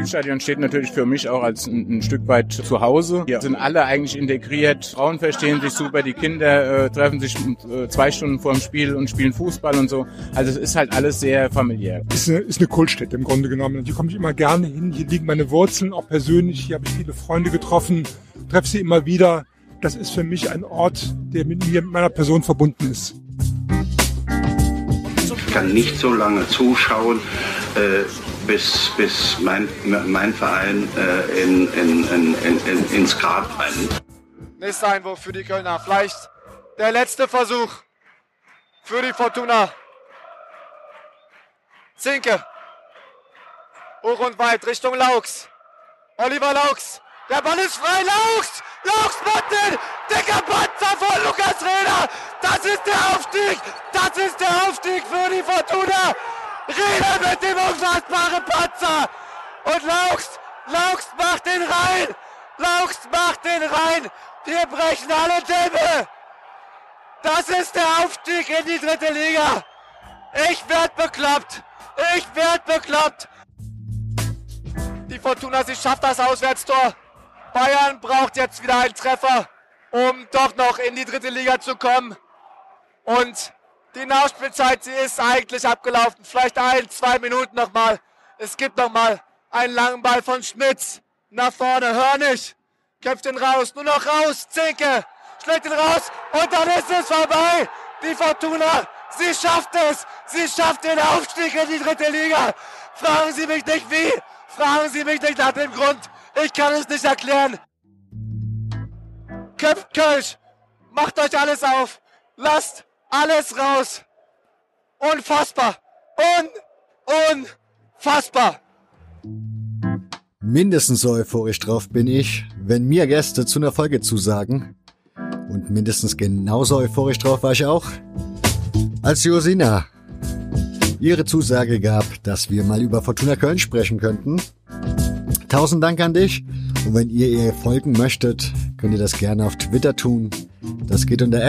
Südstadion steht natürlich für mich auch als ein, ein Stück weit zu Hause. Hier sind alle eigentlich integriert. Frauen verstehen sich super, die Kinder äh, treffen sich äh, zwei Stunden vor dem Spiel und spielen Fußball und so. Also es ist halt alles sehr familiär. Ist eine, ist eine Kultstätte im Grunde genommen. Und hier komme ich immer gerne hin. Hier liegen meine Wurzeln, auch persönlich. Hier habe ich viele Freunde getroffen, treffe sie immer wieder. Das ist für mich ein Ort, der mit mir, mit meiner Person verbunden ist. Ich kann nicht so lange zuschauen, äh, bis, bis mein, mein Verein äh, in, in, in, in, ins Grab brennt. Nächster Einwurf für die Kölner. Vielleicht der letzte Versuch für die Fortuna. Zinke. Hoch und weit Richtung Laux. Oliver Laux. Der Ball ist frei. Laux! Laux den! Dicker Panzer von Lukas Reda! Das ist der Aufstieg! Das ist der Aufstieg für die Fortuna! Reda mit dem unfassbaren Panzer! Und Laux! Laux macht den rein! Laux macht den rein! Wir brechen alle Dämme! Das ist der Aufstieg in die dritte Liga! Ich werd bekloppt! Ich werd bekloppt! Die Fortuna, sie schafft das Auswärtstor. Bayern braucht jetzt wieder einen Treffer, um doch noch in die dritte Liga zu kommen. Und die Nachspielzeit, sie ist eigentlich abgelaufen. Vielleicht ein, zwei Minuten nochmal. Es gibt nochmal einen langen Ball von Schmitz. Nach vorne, hör nicht. Kämpft ihn raus, nur noch raus. Zinke schlägt ihn raus und dann ist es vorbei. Die Fortuna, sie schafft es. Sie schafft den Aufstieg in die dritte Liga. Fragen Sie mich nicht wie. Fragen Sie mich nicht nach dem Grund. Ich kann es nicht erklären. Köpft Kölsch. Macht euch alles auf. Lasst alles raus. Unfassbar. Un, unfassbar. Mindestens so euphorisch drauf bin ich, wenn mir Gäste zu einer Folge zusagen. Und mindestens genauso euphorisch drauf war ich auch, als Josina ihre Zusage gab, dass wir mal über Fortuna Köln sprechen könnten. Tausend Dank an dich. Und wenn ihr ihr folgen möchtet, könnt ihr das gerne auf Twitter tun. Das geht unter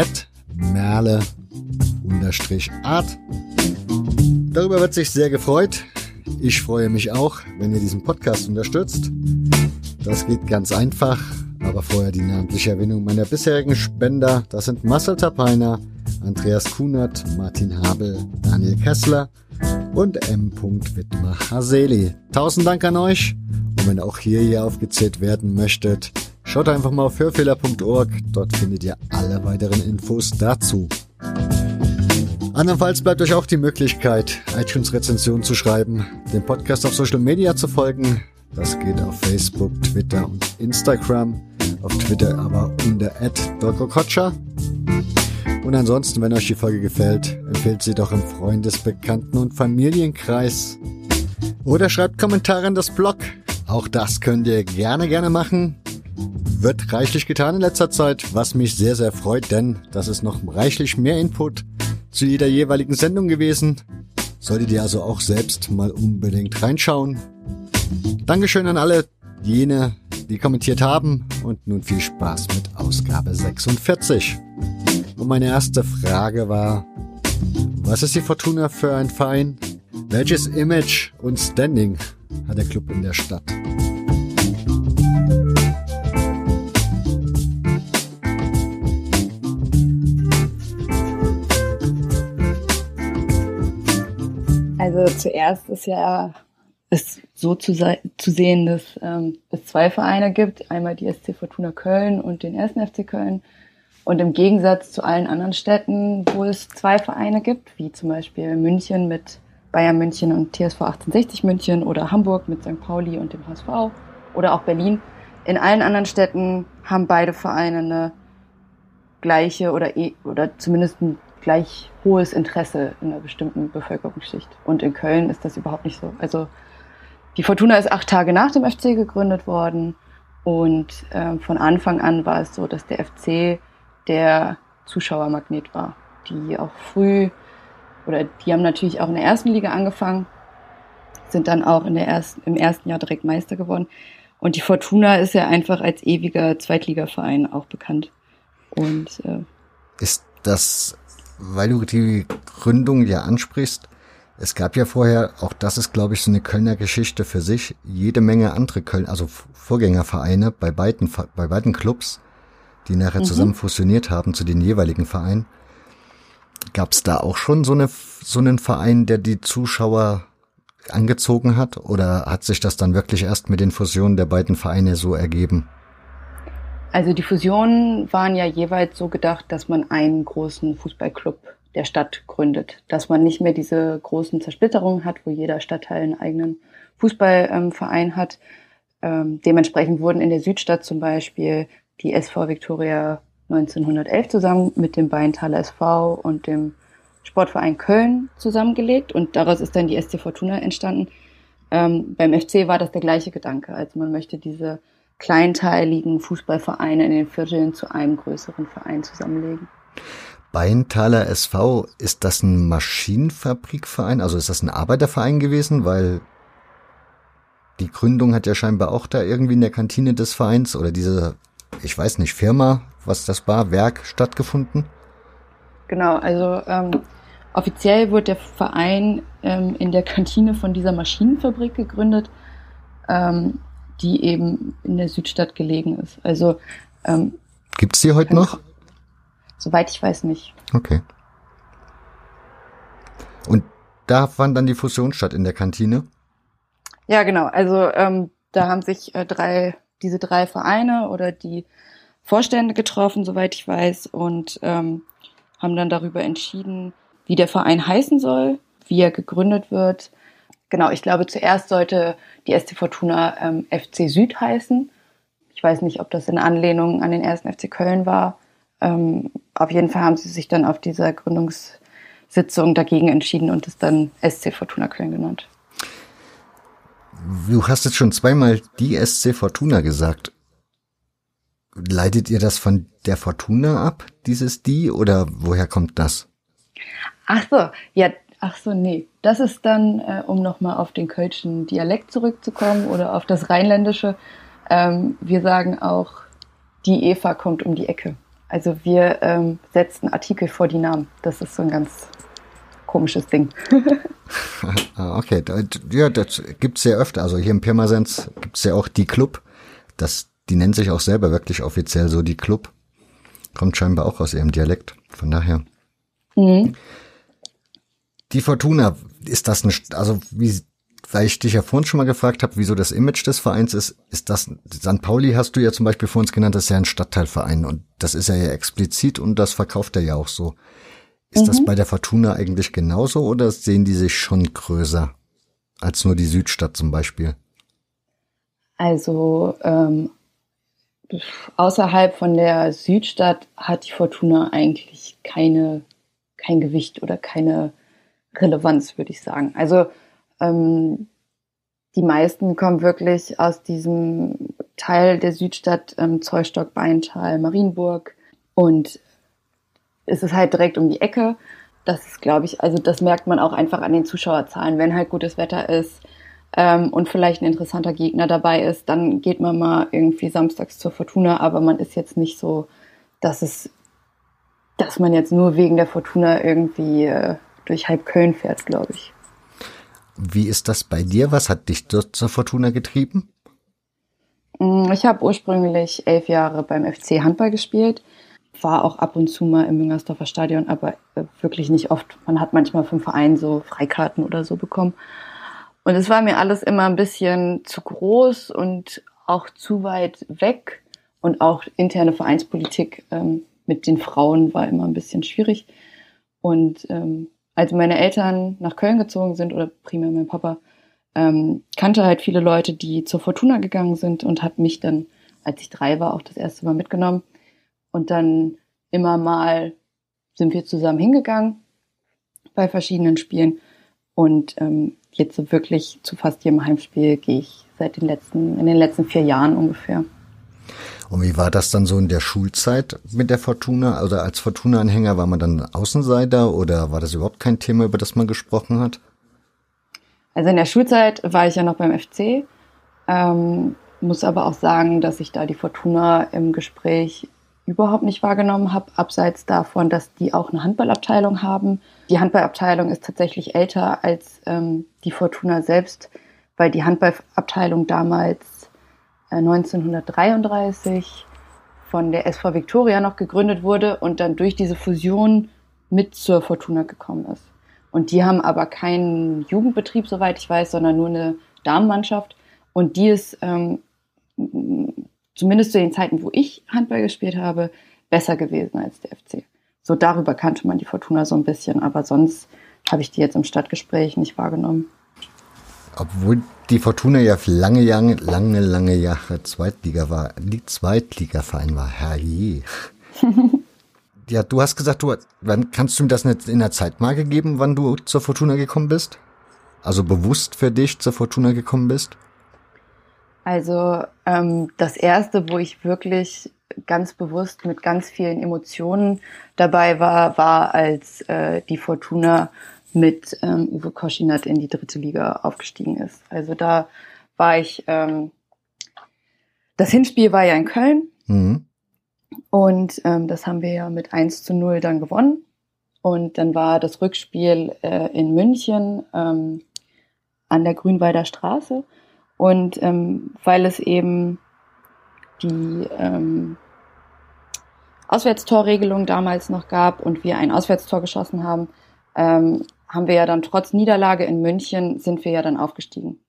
merle-art. Darüber wird sich sehr gefreut. Ich freue mich auch, wenn ihr diesen Podcast unterstützt. Das geht ganz einfach, aber vorher die namentliche Erwähnung meiner bisherigen Spender. Das sind Marcel Tapeiner, Andreas Kunert, Martin Habel, Daniel Kessler und M. Wittmer Haseli. Tausend Dank an euch. Und wenn auch hier ihr aufgezählt werden möchtet, schaut einfach mal auf hörfehler.org. Dort findet ihr alle weiteren Infos dazu. Andernfalls bleibt euch auch die Möglichkeit, iTunes-Rezensionen zu schreiben, dem Podcast auf Social Media zu folgen. Das geht auf Facebook, Twitter und Instagram. Auf Twitter aber unter @dorkokotscha. Und ansonsten, wenn euch die Folge gefällt, empfehlt sie doch im Freundes-, Bekannten- und Familienkreis. Oder schreibt Kommentare in das Blog. Auch das könnt ihr gerne, gerne machen. Wird reichlich getan in letzter Zeit, was mich sehr, sehr freut, denn das ist noch reichlich mehr Input zu jeder jeweiligen Sendung gewesen. Solltet ihr also auch selbst mal unbedingt reinschauen. Dankeschön an alle jene, die kommentiert haben und nun viel Spaß mit Ausgabe 46. Und meine erste Frage war, was ist die Fortuna für ein Verein? Welches Image und Standing hat der Club in der Stadt? Also zuerst ist ja ist so zu, zu sehen, dass ähm, es zwei Vereine gibt, einmal die SC Fortuna Köln und den 1. FC Köln und im Gegensatz zu allen anderen Städten, wo es zwei Vereine gibt, wie zum Beispiel München mit Bayern München und TSV 1860 München oder Hamburg mit St. Pauli und dem HSV oder auch Berlin. In allen anderen Städten haben beide Vereine eine gleiche oder, e oder zumindest ein gleich hohes Interesse in einer bestimmten Bevölkerungsschicht. Und in Köln ist das überhaupt nicht so. Also die Fortuna ist acht Tage nach dem FC gegründet worden und äh, von Anfang an war es so, dass der FC der Zuschauermagnet war, die auch früh oder die haben natürlich auch in der ersten Liga angefangen, sind dann auch in der ersten, im ersten Jahr direkt Meister geworden. Und die Fortuna ist ja einfach als ewiger Zweitligaverein auch bekannt. Und äh, ist das, weil du die Gründung ja ansprichst, Es gab ja vorher, auch das ist, glaube ich, so eine Kölner Geschichte für sich, jede Menge andere Köln, also Vorgängervereine bei beiden, bei beiden Clubs, die nachher mhm. zusammen fusioniert haben zu den jeweiligen Vereinen. Gab es da auch schon so, eine, so einen Verein, der die Zuschauer angezogen hat? Oder hat sich das dann wirklich erst mit den Fusionen der beiden Vereine so ergeben? Also die Fusionen waren ja jeweils so gedacht, dass man einen großen Fußballclub der Stadt gründet. Dass man nicht mehr diese großen Zersplitterungen hat, wo jeder Stadtteil einen eigenen Fußballverein ähm, hat. Ähm, dementsprechend wurden in der Südstadt zum Beispiel die SV Victoria 1911 zusammen mit dem Beintaler SV und dem Sportverein Köln zusammengelegt und daraus ist dann die SC Fortuna entstanden. Ähm, beim FC war das der gleiche Gedanke. Also man möchte diese kleinteiligen Fußballvereine in den Vierteln zu einem größeren Verein zusammenlegen. Beintaler SV, ist das ein Maschinenfabrikverein? Also ist das ein Arbeiterverein gewesen? Weil die Gründung hat ja scheinbar auch da irgendwie in der Kantine des Vereins oder diese, ich weiß nicht, Firma, was das war, Werk stattgefunden? Genau, also ähm, offiziell wurde der Verein ähm, in der Kantine von dieser Maschinenfabrik gegründet, ähm, die eben in der Südstadt gelegen ist. Also ähm, Gibt es die heute noch? Soweit ich weiß nicht. Okay. Und da fand dann die Fusion statt in der Kantine? Ja, genau. Also ähm, da haben sich äh, drei, diese drei Vereine oder die Vorstände getroffen, soweit ich weiß, und ähm, haben dann darüber entschieden, wie der Verein heißen soll, wie er gegründet wird. Genau, ich glaube, zuerst sollte die SC Fortuna ähm, FC Süd heißen. Ich weiß nicht, ob das in Anlehnung an den ersten FC Köln war. Ähm, auf jeden Fall haben sie sich dann auf dieser Gründungssitzung dagegen entschieden und es dann SC Fortuna Köln genannt. Du hast jetzt schon zweimal die SC Fortuna gesagt. Leitet ihr das von der Fortuna ab, dieses die, oder woher kommt das? Ach so, ja, ach so, nee. Das ist dann, äh, um nochmal auf den kölschen Dialekt zurückzukommen oder auf das Rheinländische. Ähm, wir sagen auch, die Eva kommt um die Ecke. Also wir ähm, setzen Artikel vor die Namen. Das ist so ein ganz komisches Ding. Ah, okay, ja, das gibt's sehr öfter. Also hier in Pirmasens gibt's ja auch die Club. Das, die nennt sich auch selber wirklich offiziell so die Club. Kommt scheinbar auch aus ihrem Dialekt. Von daher. Mhm. Die Fortuna, ist das ein, also wie weil ich dich ja vorhin schon mal gefragt habe, wieso das Image des Vereins ist, ist das, St. Pauli hast du ja zum Beispiel vor uns genannt, das ist ja ein Stadtteilverein und das ist ja, ja explizit und das verkauft er ja auch so. Ist mhm. das bei der Fortuna eigentlich genauso oder sehen die sich schon größer als nur die Südstadt zum Beispiel? Also ähm, außerhalb von der Südstadt hat die Fortuna eigentlich keine, kein Gewicht oder keine Relevanz, würde ich sagen. Also ähm, die meisten kommen wirklich aus diesem Teil der Südstadt, ähm, Zollstock, Beintal, Marienburg. Und es ist halt direkt um die Ecke. Das ist, glaube ich, also das merkt man auch einfach an den Zuschauerzahlen. Wenn halt gutes Wetter ist ähm, und vielleicht ein interessanter Gegner dabei ist, dann geht man mal irgendwie samstags zur Fortuna, aber man ist jetzt nicht so, dass es, dass man jetzt nur wegen der Fortuna irgendwie äh, durch halb Köln fährt, glaube ich. Wie ist das bei dir? Was hat dich dort zur Fortuna getrieben? Mm, ich habe ursprünglich elf Jahre beim FC Handball gespielt, war auch ab und zu mal im Müngersdorfer Stadion, aber äh, wirklich nicht oft. Man hat manchmal vom Verein so Freikarten oder so bekommen. Und es war mir alles immer ein bisschen zu groß und auch zu weit weg. Und auch interne Vereinspolitik ähm, mit den Frauen war immer ein bisschen schwierig. Und ähm, als meine Eltern nach Köln gezogen sind, oder primär mein Papa, ähm, kannte halt viele Leute, die zur Fortuna gegangen sind und hat mich dann, als ich drei war, auch das erste Mal mitgenommen. Und dann immer mal sind wir zusammen hingegangen bei verschiedenen Spielen. Und ähm, jetzt so wirklich zu fast jedem Heimspiel gehe ich seit den letzten, in den letzten vier Jahren ungefähr. Und wie war das dann so in der Schulzeit mit der Fortuna? Also als Fortuna-Anhänger war man dann Außenseiter oder war das überhaupt kein Thema, über das man gesprochen hat? Also in der Schulzeit war ich ja noch beim FC, ähm, muss aber auch sagen, dass ich da die Fortuna im Gespräch überhaupt nicht wahrgenommen habe, abseits davon, dass die auch eine Handballabteilung haben. Die Handballabteilung ist tatsächlich älter als ähm, die Fortuna selbst, weil die Handballabteilung damals 1933 von der SV Victoria noch gegründet wurde und dann durch diese Fusion mit zur Fortuna gekommen ist. Und die haben aber keinen Jugendbetrieb, soweit ich weiß, sondern nur eine Damenmannschaft. Und die ist ähm, zumindest zu den Zeiten, wo ich Handball gespielt habe, besser gewesen als der FC. So darüber kannte man die Fortuna so ein bisschen, aber sonst habe ich die jetzt im Stadtgespräch nicht wahrgenommen. Obwohl die Fortuna ja lange, lange, lange, lange Jahre Zweitliga war, die Zweitligaverein war, herrje. ja, du hast gesagt, du, wann kannst du mir das in der Zeitmarke geben, wann du zur Fortuna gekommen bist? Also bewusst für dich zur Fortuna gekommen bist? Also ähm, das erste, wo ich wirklich ganz bewusst mit ganz vielen Emotionen dabei war, war als äh, die Fortuna mit ähm, Uwe Koschinat in die dritte Liga aufgestiegen ist. Also da war ich, ähm, das Hinspiel war ja in Köln mhm. und ähm, das haben wir ja mit 1 zu 0 dann gewonnen. Und dann war das Rückspiel äh, in München ähm, an der Grünwalder Straße. Und ähm, weil es eben die ähm, Auswärtstorregelung damals noch gab und wir ein Auswärtstor geschossen haben, ähm, haben wir ja dann trotz Niederlage in München sind wir ja dann aufgestiegen.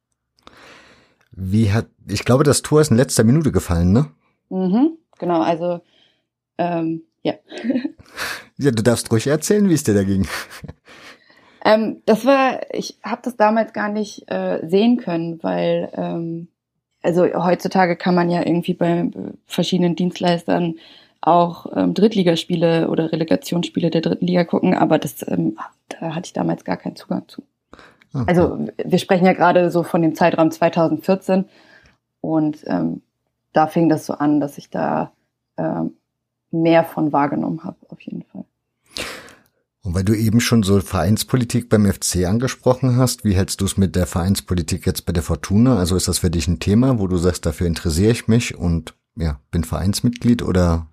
Wie hat, ich glaube, das Tor ist in letzter Minute gefallen, ne? Mhm, genau, also ähm, ja. ja, du darfst ruhig erzählen, wie es dir da ging. Ähm, das war, ich habe das damals gar nicht äh, sehen können, weil ähm, also heutzutage kann man ja irgendwie bei verschiedenen Dienstleistern auch ähm, Drittligaspiele oder Relegationsspiele der dritten Liga gucken, aber das ähm, hatte ich damals gar keinen Zugang zu. Okay. Also wir sprechen ja gerade so von dem Zeitraum 2014 und ähm, da fing das so an, dass ich da ähm, mehr von wahrgenommen habe, auf jeden Fall. Und weil du eben schon so Vereinspolitik beim FC angesprochen hast, wie hältst du es mit der Vereinspolitik jetzt bei der Fortuna? Also ist das für dich ein Thema, wo du sagst, dafür interessiere ich mich und ja, bin Vereinsmitglied oder?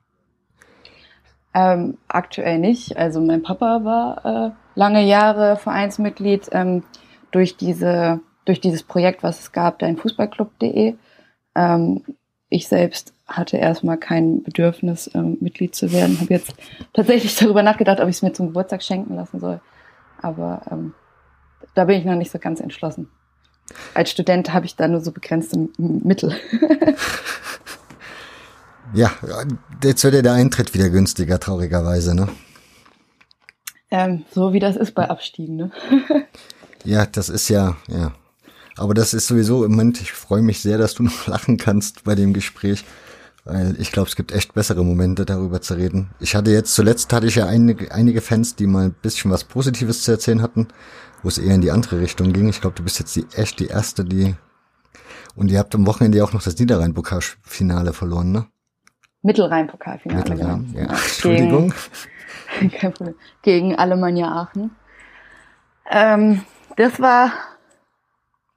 Ähm, aktuell nicht. Also mein Papa war äh, lange Jahre Vereinsmitglied ähm, durch diese durch dieses Projekt, was es gab, dein Fußballclub.de. Ähm, ich selbst hatte erstmal kein Bedürfnis, ähm, Mitglied zu werden. Habe jetzt tatsächlich darüber nachgedacht, ob ich es mir zum Geburtstag schenken lassen soll. Aber ähm, da bin ich noch nicht so ganz entschlossen. Als Student habe ich da nur so begrenzte Mittel. ja, jetzt wird ja der Eintritt wieder günstiger, traurigerweise, ne? Ähm, so wie das ist bei Abstiegen, ne? ja, das ist ja, ja. Aber das ist sowieso im Moment, ich freue mich sehr, dass du noch lachen kannst bei dem Gespräch. Weil ich glaube, es gibt echt bessere Momente, darüber zu reden. Ich hatte jetzt, zuletzt hatte ich ja einige, einige Fans, die mal ein bisschen was Positives zu erzählen hatten, wo es eher in die andere Richtung ging. Ich glaube, du bist jetzt die, echt die Erste, die... Und ihr habt am Wochenende auch noch das Niederrhein-Pokalfinale verloren, ne? Mittelrhein-Pokalfinale. Mittelrhein, genau. ja. Entschuldigung. Gegen, kein Problem. Gegen Alemannia Aachen. Ähm, das war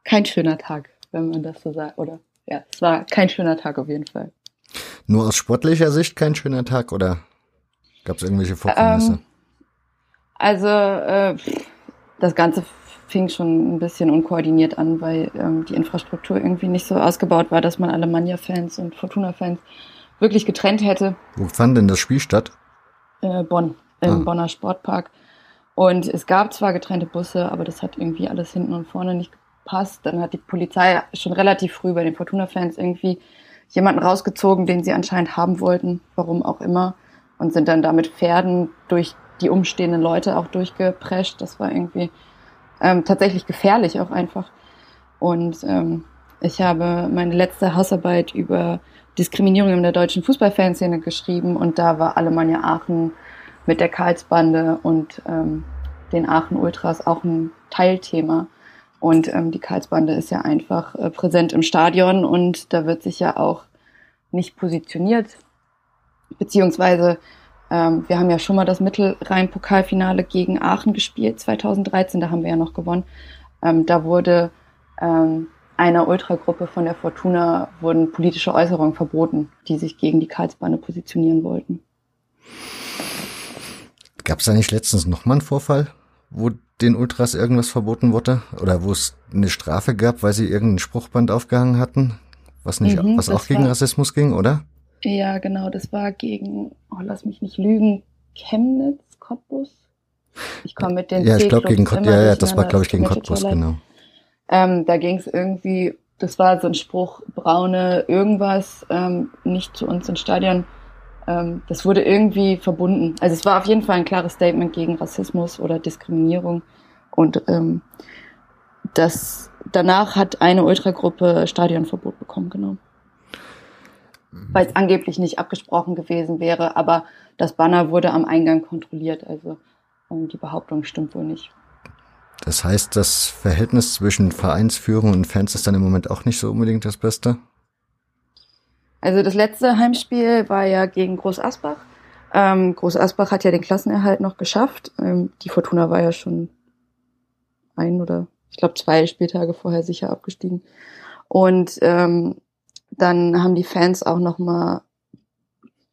kein schöner Tag, wenn man das so sagt. Oder ja, es war kein schöner Tag auf jeden Fall. Nur aus sportlicher Sicht kein schöner Tag oder gab es irgendwelche Vorkommnisse? Ähm, also äh, das Ganze fing schon ein bisschen unkoordiniert an, weil ähm, die Infrastruktur irgendwie nicht so ausgebaut war, dass man Alemannia-Fans und Fortuna-Fans wirklich getrennt hätte. Wo fand denn das Spiel statt? Äh, Bonn, im ah. Bonner Sportpark. Und es gab zwar getrennte Busse, aber das hat irgendwie alles hinten und vorne nicht gepasst. Dann hat die Polizei schon relativ früh bei den Fortuna-Fans irgendwie jemanden rausgezogen, den sie anscheinend haben wollten, warum auch immer, und sind dann damit Pferden durch die umstehenden Leute auch durchgeprescht. Das war irgendwie ähm, tatsächlich gefährlich auch einfach. Und ähm, ich habe meine letzte Hausarbeit über Diskriminierung in der deutschen Fußballfanszene geschrieben und da war Alemannia Aachen mit der Karlsbande und ähm, den Aachen Ultras auch ein Teilthema. Und ähm, die Karlsbande ist ja einfach äh, präsent im Stadion und da wird sich ja auch nicht positioniert. Beziehungsweise ähm, wir haben ja schon mal das Mittelrhein-Pokalfinale gegen Aachen gespielt, 2013, da haben wir ja noch gewonnen. Ähm, da wurde ähm, einer Ultragruppe von der Fortuna wurden politische Äußerungen verboten, die sich gegen die Karlsbahn positionieren wollten. Gab es da nicht letztens nochmal einen Vorfall, wo den Ultras irgendwas verboten wurde? Oder wo es eine Strafe gab, weil sie irgendein Spruchband aufgehangen hatten? Was nicht, mhm, was auch gegen war, Rassismus ging, oder? Ja, genau, das war gegen, oh, lass mich nicht lügen, Chemnitz, Cottbus. Ich komme mit den Ja, ich glaube gegen Cottbus, ja, ja, das war glaube ich gegen Cottbus, genau. Ähm, da ging es irgendwie, das war so ein Spruch, braune irgendwas, ähm, nicht zu uns ins Stadion. Ähm, das wurde irgendwie verbunden. Also es war auf jeden Fall ein klares Statement gegen Rassismus oder Diskriminierung. Und ähm, das danach hat eine Ultragruppe Stadionverbot bekommen, genau. Weil es angeblich nicht abgesprochen gewesen wäre, aber das Banner wurde am Eingang kontrolliert. Also ähm, die Behauptung stimmt wohl nicht. Das heißt, das Verhältnis zwischen Vereinsführung und Fans ist dann im Moment auch nicht so unbedingt das Beste? Also das letzte Heimspiel war ja gegen Groß Asbach. Ähm, Groß Asbach hat ja den Klassenerhalt noch geschafft. Ähm, die Fortuna war ja schon ein oder ich glaube zwei Spieltage vorher sicher abgestiegen. Und ähm, dann haben die Fans auch noch mal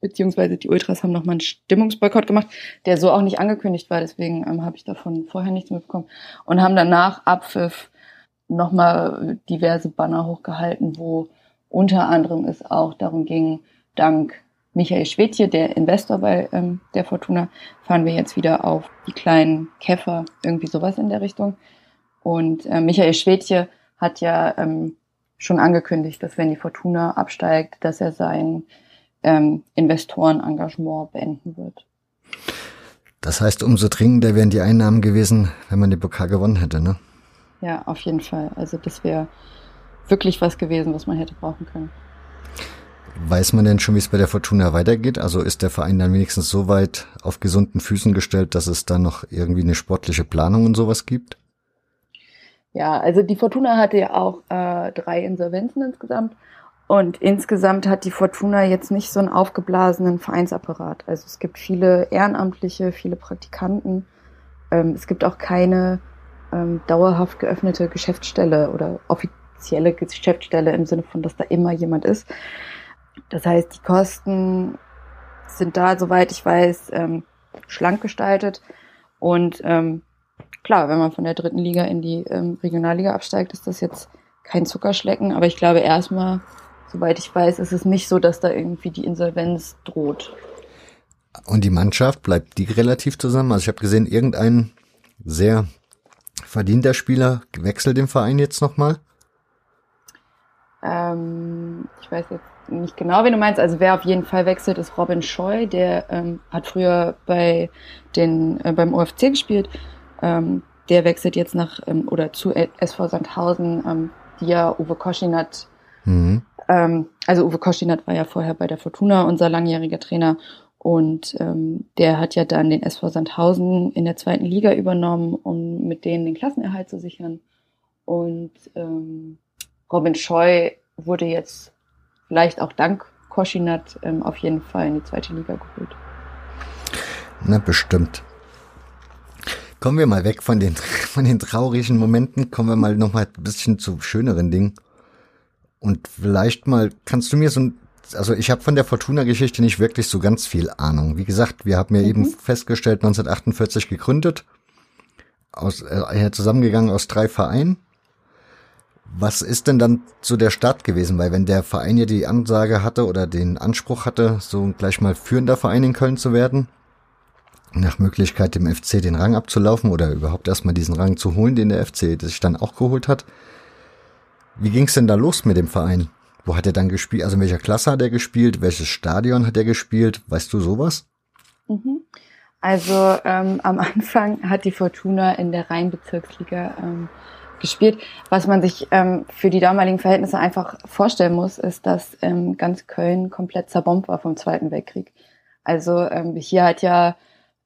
beziehungsweise die Ultras haben nochmal einen Stimmungsboykott gemacht, der so auch nicht angekündigt war, deswegen ähm, habe ich davon vorher nichts mitbekommen. Und haben danach Abpfiff nochmal diverse Banner hochgehalten, wo unter anderem es auch darum ging, dank Michael Schwedje, der Investor bei ähm, der Fortuna, fahren wir jetzt wieder auf die kleinen Käfer, irgendwie sowas in der Richtung. Und äh, Michael Schwedje hat ja ähm, schon angekündigt, dass wenn die Fortuna absteigt, dass er sein ähm, Investorenengagement beenden wird. Das heißt, umso dringender wären die Einnahmen gewesen, wenn man den Pokal gewonnen hätte, ne? Ja, auf jeden Fall. Also das wäre wirklich was gewesen, was man hätte brauchen können. Weiß man denn schon, wie es bei der Fortuna weitergeht? Also ist der Verein dann wenigstens so weit auf gesunden Füßen gestellt, dass es da noch irgendwie eine sportliche Planung und sowas gibt? Ja, also die Fortuna hatte ja auch äh, drei Insolvenzen insgesamt und insgesamt hat die Fortuna jetzt nicht so einen aufgeblasenen Vereinsapparat. Also es gibt viele Ehrenamtliche, viele Praktikanten. Ähm, es gibt auch keine ähm, dauerhaft geöffnete Geschäftsstelle oder offizielle Geschäftsstelle im Sinne von, dass da immer jemand ist. Das heißt, die Kosten sind da, soweit ich weiß, ähm, schlank gestaltet. Und ähm, klar, wenn man von der dritten Liga in die ähm, Regionalliga absteigt, ist das jetzt kein Zuckerschlecken. Aber ich glaube erstmal soweit ich weiß, ist es nicht so, dass da irgendwie die Insolvenz droht. Und die Mannschaft, bleibt die relativ zusammen? Also ich habe gesehen, irgendein sehr verdienter Spieler wechselt den Verein jetzt nochmal? Ähm, ich weiß jetzt nicht genau, wen du meinst. Also wer auf jeden Fall wechselt, ist Robin Scheu. Der ähm, hat früher bei den äh, beim OFC gespielt. Ähm, der wechselt jetzt nach ähm, oder zu SV Sandhausen, ähm, die ja Uwe Koschinat mhm. Ähm, also Uwe Koschinat war ja vorher bei der Fortuna unser langjähriger Trainer und ähm, der hat ja dann den SV Sandhausen in der zweiten Liga übernommen, um mit denen den Klassenerhalt zu sichern. Und ähm, Robin Scheu wurde jetzt vielleicht auch dank Koschinat ähm, auf jeden Fall in die zweite Liga geholt. Na, bestimmt. Kommen wir mal weg von den, von den traurigen Momenten, kommen wir mal noch mal ein bisschen zu schöneren Dingen. Und vielleicht mal, kannst du mir so ein, also ich habe von der Fortuna-Geschichte nicht wirklich so ganz viel Ahnung. Wie gesagt, wir haben ja mhm. eben festgestellt, 1948 gegründet, aus, äh, zusammengegangen aus drei Vereinen. Was ist denn dann zu der Start gewesen? Weil wenn der Verein ja die Ansage hatte oder den Anspruch hatte, so gleich mal führender Verein in Köln zu werden, nach Möglichkeit dem FC den Rang abzulaufen oder überhaupt erstmal diesen Rang zu holen, den der FC sich dann auch geholt hat, wie ging's denn da los mit dem Verein? Wo hat er dann gespielt? Also in welcher Klasse hat er gespielt? Welches Stadion hat er gespielt? Weißt du sowas? Mhm. Also ähm, am Anfang hat die Fortuna in der Rheinbezirksliga ähm, gespielt. Was man sich ähm, für die damaligen Verhältnisse einfach vorstellen muss, ist, dass ähm, ganz Köln komplett zerbombt war vom Zweiten Weltkrieg. Also ähm, hier hat ja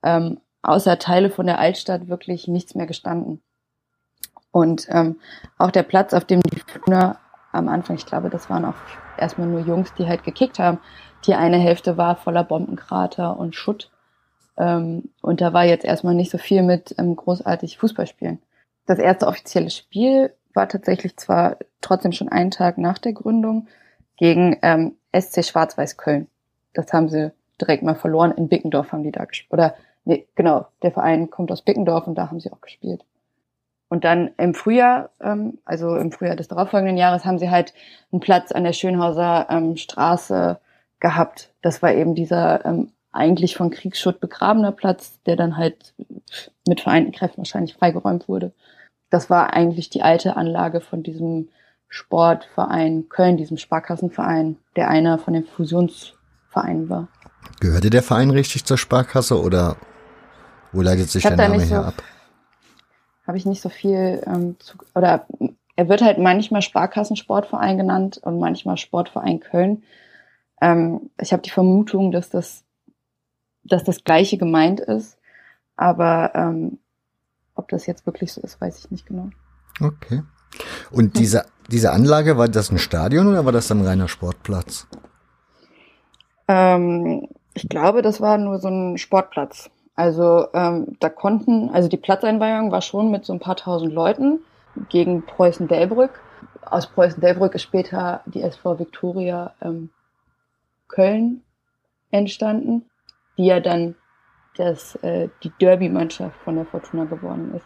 ähm, außer Teile von der Altstadt wirklich nichts mehr gestanden. Und ähm, auch der Platz, auf dem die Fortuna am Anfang, ich glaube, das waren auch erstmal nur Jungs, die halt gekickt haben. Die eine Hälfte war voller Bombenkrater und Schutt. Ähm, und da war jetzt erstmal nicht so viel mit ähm, großartig Fußballspielen. Das erste offizielle Spiel war tatsächlich zwar trotzdem schon einen Tag nach der Gründung gegen ähm, SC Schwarz-Weiß Köln. Das haben sie direkt mal verloren. In Bickendorf haben die da gespielt. Oder nee, genau, der Verein kommt aus Bickendorf und da haben sie auch gespielt. Und dann im Frühjahr, ähm, also im Frühjahr des darauffolgenden Jahres, haben sie halt einen Platz an der Schönhauser ähm, Straße gehabt. Das war eben dieser ähm, eigentlich von Kriegsschutt begrabener Platz, der dann halt mit vereinten Kräften wahrscheinlich freigeräumt wurde. Das war eigentlich die alte Anlage von diesem Sportverein Köln, diesem Sparkassenverein, der einer von den Fusionsvereinen war. Gehörte der Verein richtig zur Sparkasse oder wo leitet sich der Name her so, ab? Habe ich nicht so viel ähm, zu, oder er wird halt manchmal Sparkassensportverein genannt und manchmal Sportverein Köln. Ähm, ich habe die Vermutung, dass das, dass das Gleiche gemeint ist, aber ähm, ob das jetzt wirklich so ist, weiß ich nicht genau. Okay. Und diese, diese Anlage, war das ein Stadion oder war das ein reiner Sportplatz? Ähm, ich glaube, das war nur so ein Sportplatz. Also ähm, da konnten, also die Platzeinweihung war schon mit so ein paar tausend Leuten gegen Preußen-Delbrück. Aus Preußen-Delbrück ist später die SV Victoria ähm, Köln entstanden, die ja dann das, äh, die Derby-Mannschaft von der Fortuna geworden ist.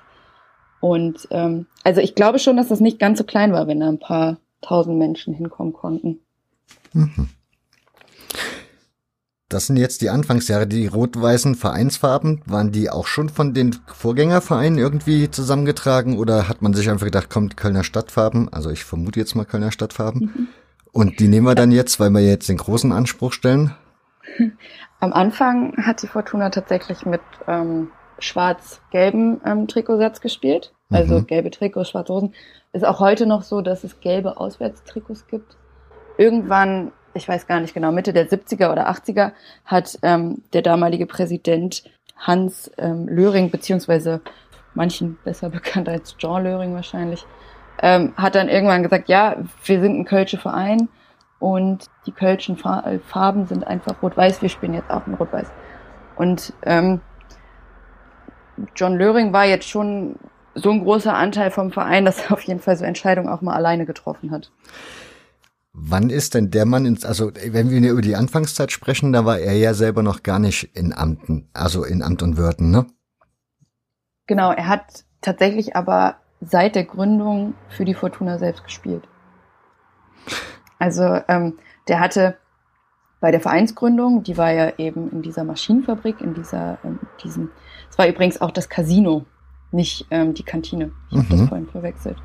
Und ähm, also ich glaube schon, dass das nicht ganz so klein war, wenn da ein paar tausend Menschen hinkommen konnten. Mhm. Das sind jetzt die Anfangsjahre. Die rot-weißen Vereinsfarben, waren die auch schon von den Vorgängervereinen irgendwie zusammengetragen oder hat man sich einfach gedacht, kommt Kölner Stadtfarben? Also ich vermute jetzt mal Kölner Stadtfarben. Mhm. Und die nehmen wir dann jetzt, weil wir jetzt den großen Anspruch stellen? Am Anfang hat die Fortuna tatsächlich mit ähm, schwarz-gelben ähm, Trikotsatz gespielt. Also mhm. gelbe Trikots, schwarze Hosen. Ist auch heute noch so, dass es gelbe Auswärtstrikots gibt. Irgendwann, ich weiß gar nicht genau, Mitte der 70er oder 80er hat ähm, der damalige Präsident Hans ähm, Löring, beziehungsweise manchen besser bekannt als Jean Löring wahrscheinlich, ähm, hat dann irgendwann gesagt, ja, wir sind ein Kölsche Verein und die Kölschen Farben sind einfach rot-weiß, wir spielen jetzt auch in rot-weiß. Und ähm, John Löring war jetzt schon so ein großer Anteil vom Verein, dass er auf jeden Fall so Entscheidungen auch mal alleine getroffen hat. Wann ist denn der Mann ins, also wenn wir über die Anfangszeit sprechen, da war er ja selber noch gar nicht in Amten, also in Amt und Würden, ne? Genau, er hat tatsächlich aber seit der Gründung für die Fortuna selbst gespielt. Also ähm, der hatte bei der Vereinsgründung, die war ja eben in dieser Maschinenfabrik, in dieser, in diesem, es war übrigens auch das Casino, nicht ähm, die Kantine. Ich mhm. habe das vorhin verwechselt.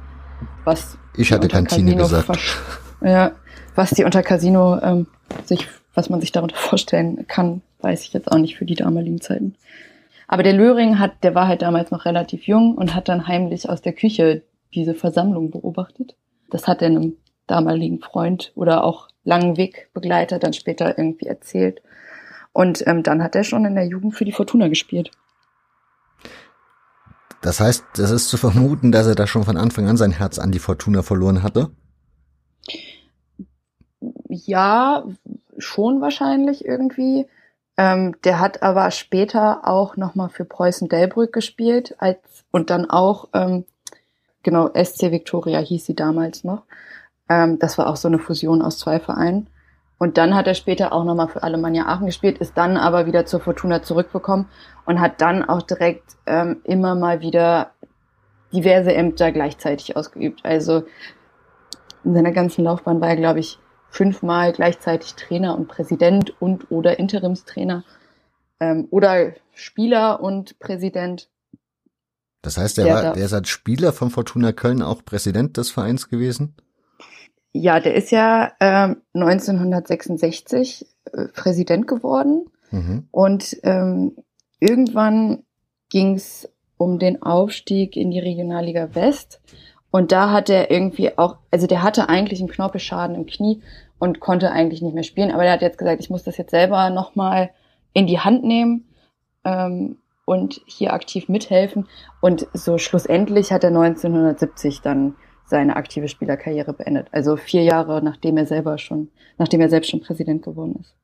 Was ich hatte Kantine Casino gesagt. Ja, was die unter Casino ähm, sich, was man sich darunter vorstellen kann, weiß ich jetzt auch nicht für die damaligen Zeiten. Aber der Löring hat, der war halt damals noch relativ jung und hat dann heimlich aus der Küche diese Versammlung beobachtet. Das hat er einem damaligen Freund oder auch langen Wegbegleiter dann später irgendwie erzählt. Und ähm, dann hat er schon in der Jugend für die Fortuna gespielt. Das heißt, das ist zu vermuten, dass er da schon von Anfang an sein Herz an die Fortuna verloren hatte? Ja, schon wahrscheinlich irgendwie. Ähm, der hat aber später auch nochmal für Preußen Delbrück gespielt als und dann auch ähm, genau SC Victoria hieß sie damals noch. Ähm, das war auch so eine Fusion aus zwei Vereinen. Und dann hat er später auch nochmal für Alemannia Aachen gespielt, ist dann aber wieder zur Fortuna zurückbekommen und hat dann auch direkt ähm, immer mal wieder diverse Ämter gleichzeitig ausgeübt. Also in seiner ganzen Laufbahn war er, glaube ich, fünfmal gleichzeitig Trainer und Präsident und oder Interimstrainer ähm, oder Spieler und Präsident. Das heißt, er der war, der ist als Spieler von Fortuna Köln auch Präsident des Vereins gewesen? Ja, der ist ja äh, 1966 äh, Präsident geworden mhm. und ähm, irgendwann ging es um den Aufstieg in die Regionalliga West und da hat er irgendwie auch, also der hatte eigentlich einen Knorpelschaden im Knie und konnte eigentlich nicht mehr spielen, aber der hat jetzt gesagt, ich muss das jetzt selber nochmal in die Hand nehmen ähm, und hier aktiv mithelfen und so schlussendlich hat er 1970 dann seine aktive Spielerkarriere beendet. Also vier Jahre, nachdem er selber schon, nachdem er selbst schon Präsident geworden ist.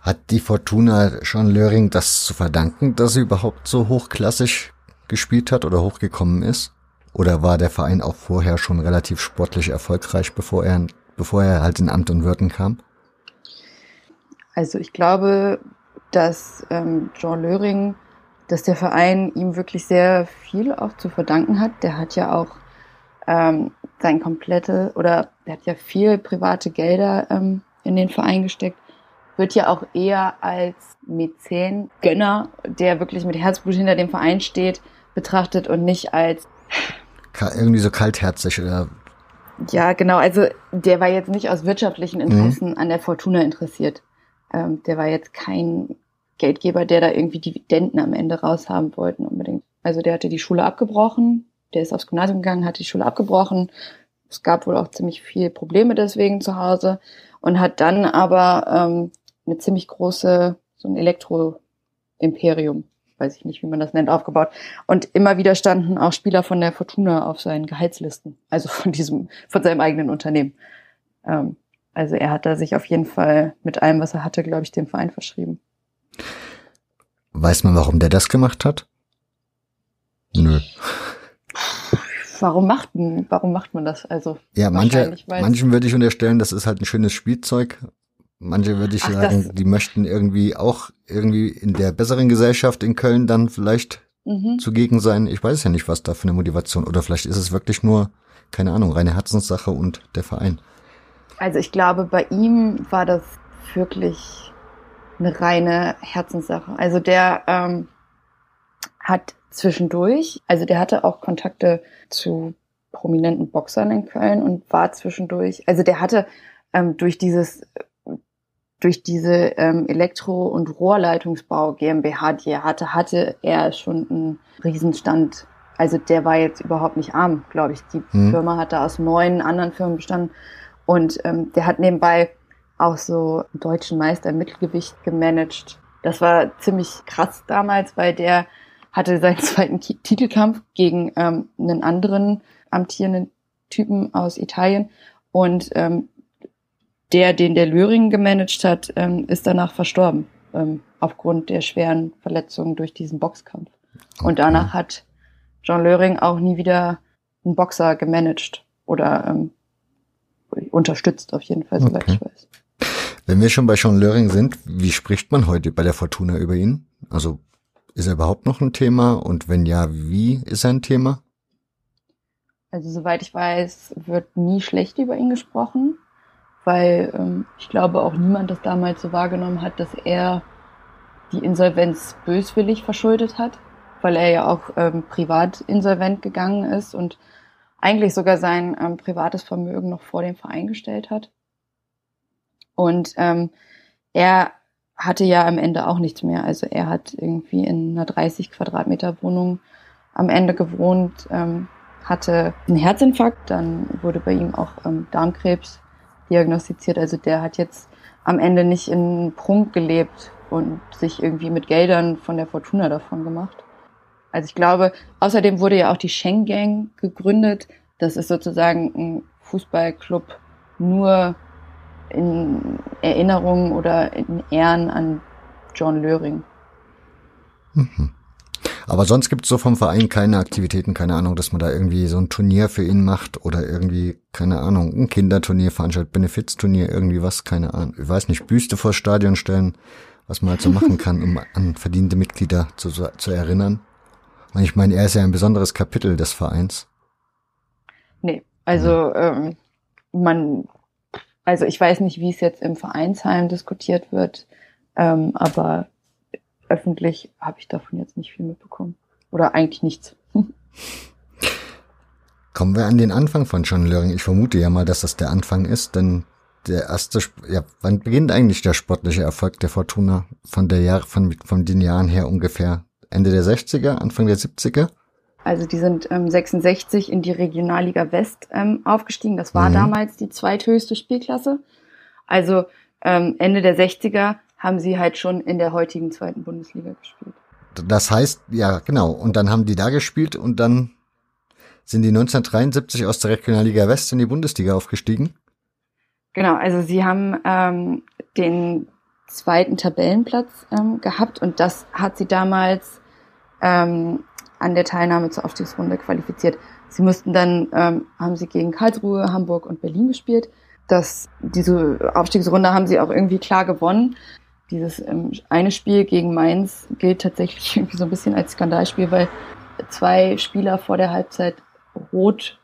Hat die Fortuna Sean Löring das zu verdanken, dass sie überhaupt so hochklassig gespielt hat oder hochgekommen ist? Oder war der Verein auch vorher schon relativ sportlich erfolgreich, bevor er, bevor er halt in Amt und Würden kam? Also ich glaube, dass ähm, Jean Löring, dass der Verein ihm wirklich sehr viel auch zu verdanken hat. Der hat ja auch ähm, sein komplette oder der hat ja viel private Gelder ähm, in den Verein gesteckt, wird ja auch eher als Mäzen, Gönner, der wirklich mit Herzblut hinter dem Verein steht, betrachtet und nicht als irgendwie so kaltherzig oder ja, genau. Also der war jetzt nicht aus wirtschaftlichen Interessen mhm. an der Fortuna interessiert. Ähm, der war jetzt kein Geldgeber, der da irgendwie Dividenden am Ende raushaben wollten unbedingt. Also der hatte die Schule abgebrochen, der ist aufs Gymnasium gegangen, hat die Schule abgebrochen. Es gab wohl auch ziemlich viel Probleme deswegen zu Hause und hat dann aber ähm, eine ziemlich große, so ein Elektro-Imperium, weiß ich nicht, wie man das nennt, aufgebaut. Und immer wieder standen auch Spieler von der Fortuna auf seinen Gehaltslisten, also von diesem, von seinem eigenen Unternehmen. Ähm, also er hat da sich auf jeden Fall mit allem, was er hatte, glaube ich, dem Verein verschrieben. Weiß man, warum der das gemacht hat? Nö. Warum macht, warum macht man das? Also ja, manche, manchen würde ich unterstellen, das ist halt ein schönes Spielzeug. Manche würde ich Ach, sagen, die möchten irgendwie auch irgendwie in der besseren Gesellschaft in Köln dann vielleicht mhm. zugegen sein. Ich weiß ja nicht, was da für eine Motivation oder vielleicht ist es wirklich nur, keine Ahnung, reine Herzenssache und der Verein. Also ich glaube, bei ihm war das wirklich eine reine Herzenssache. Also der ähm, hat zwischendurch, also der hatte auch Kontakte zu prominenten Boxern in Köln und war zwischendurch, also der hatte ähm, durch dieses durch diese ähm, Elektro- und Rohrleitungsbau GmbH, die er hatte, hatte er schon einen Riesenstand. Also der war jetzt überhaupt nicht arm, glaube ich. Die hm. Firma hat da aus neun anderen Firmen bestanden und ähm, der hat nebenbei auch so einen deutschen Meister im Mittelgewicht gemanagt. Das war ziemlich krass damals, weil der hatte seinen zweiten Titelkampf gegen ähm, einen anderen amtierenden Typen aus Italien. Und ähm, der, den der Löring gemanagt hat, ähm, ist danach verstorben, ähm, aufgrund der schweren Verletzungen durch diesen Boxkampf. Okay. Und danach hat John Löring auch nie wieder einen Boxer gemanagt oder ähm, unterstützt auf jeden Fall, soweit okay. ich weiß. Wenn wir schon bei Sean Löring sind, wie spricht man heute bei der Fortuna über ihn? Also ist er überhaupt noch ein Thema? Und wenn ja, wie ist er ein Thema? Also soweit ich weiß, wird nie schlecht über ihn gesprochen, weil ähm, ich glaube auch niemand das damals so wahrgenommen hat, dass er die Insolvenz böswillig verschuldet hat, weil er ja auch ähm, privat insolvent gegangen ist und eigentlich sogar sein ähm, privates Vermögen noch vor dem Verein gestellt hat. Und ähm, er hatte ja am Ende auch nichts mehr. Also er hat irgendwie in einer 30 Quadratmeter Wohnung am Ende gewohnt, ähm, hatte einen Herzinfarkt, dann wurde bei ihm auch ähm, Darmkrebs diagnostiziert. Also der hat jetzt am Ende nicht in Prunk gelebt und sich irgendwie mit Geldern von der Fortuna davon gemacht. Also ich glaube, außerdem wurde ja auch die Schengen Gang gegründet. Das ist sozusagen ein Fußballclub nur in Erinnerung oder in Ehren an John Löring. Mhm. Aber sonst gibt es so vom Verein keine Aktivitäten, keine Ahnung, dass man da irgendwie so ein Turnier für ihn macht oder irgendwie, keine Ahnung, ein Kinderturnier veranstaltet, Benefizturnier, irgendwie was, keine Ahnung. Ich weiß nicht, Büste vor Stadion stellen, was man halt so machen kann, um an verdiente Mitglieder zu, zu erinnern. Und ich meine, er ist ja ein besonderes Kapitel des Vereins. Nee, also ähm, man, also ich weiß nicht, wie es jetzt im Vereinsheim diskutiert wird, ähm, aber öffentlich habe ich davon jetzt nicht viel mitbekommen. Oder eigentlich nichts. Kommen wir an den Anfang von John Löring. Ich vermute ja mal, dass das der Anfang ist, denn der erste, ja, wann beginnt eigentlich der sportliche Erfolg der Fortuna von der Jahr, von, von den Jahren her ungefähr? Ende der 60er, Anfang der 70er? Also die sind ähm, 66 in die Regionalliga West ähm, aufgestiegen. Das war mhm. damals die zweithöchste Spielklasse. Also ähm, Ende der 60er haben sie halt schon in der heutigen zweiten Bundesliga gespielt. Das heißt, ja, genau. Und dann haben die da gespielt und dann sind die 1973 aus der Regionalliga West in die Bundesliga aufgestiegen. Genau, also sie haben ähm, den zweiten Tabellenplatz ähm, gehabt und das hat sie damals ähm, an der Teilnahme zur Aufstiegsrunde qualifiziert. Sie mussten dann, ähm, haben sie gegen Karlsruhe, Hamburg und Berlin gespielt. Das, diese Aufstiegsrunde haben sie auch irgendwie klar gewonnen. Dieses ähm, eine Spiel gegen Mainz gilt tatsächlich irgendwie so ein bisschen als Skandalspiel, weil zwei Spieler vor der Halbzeit rot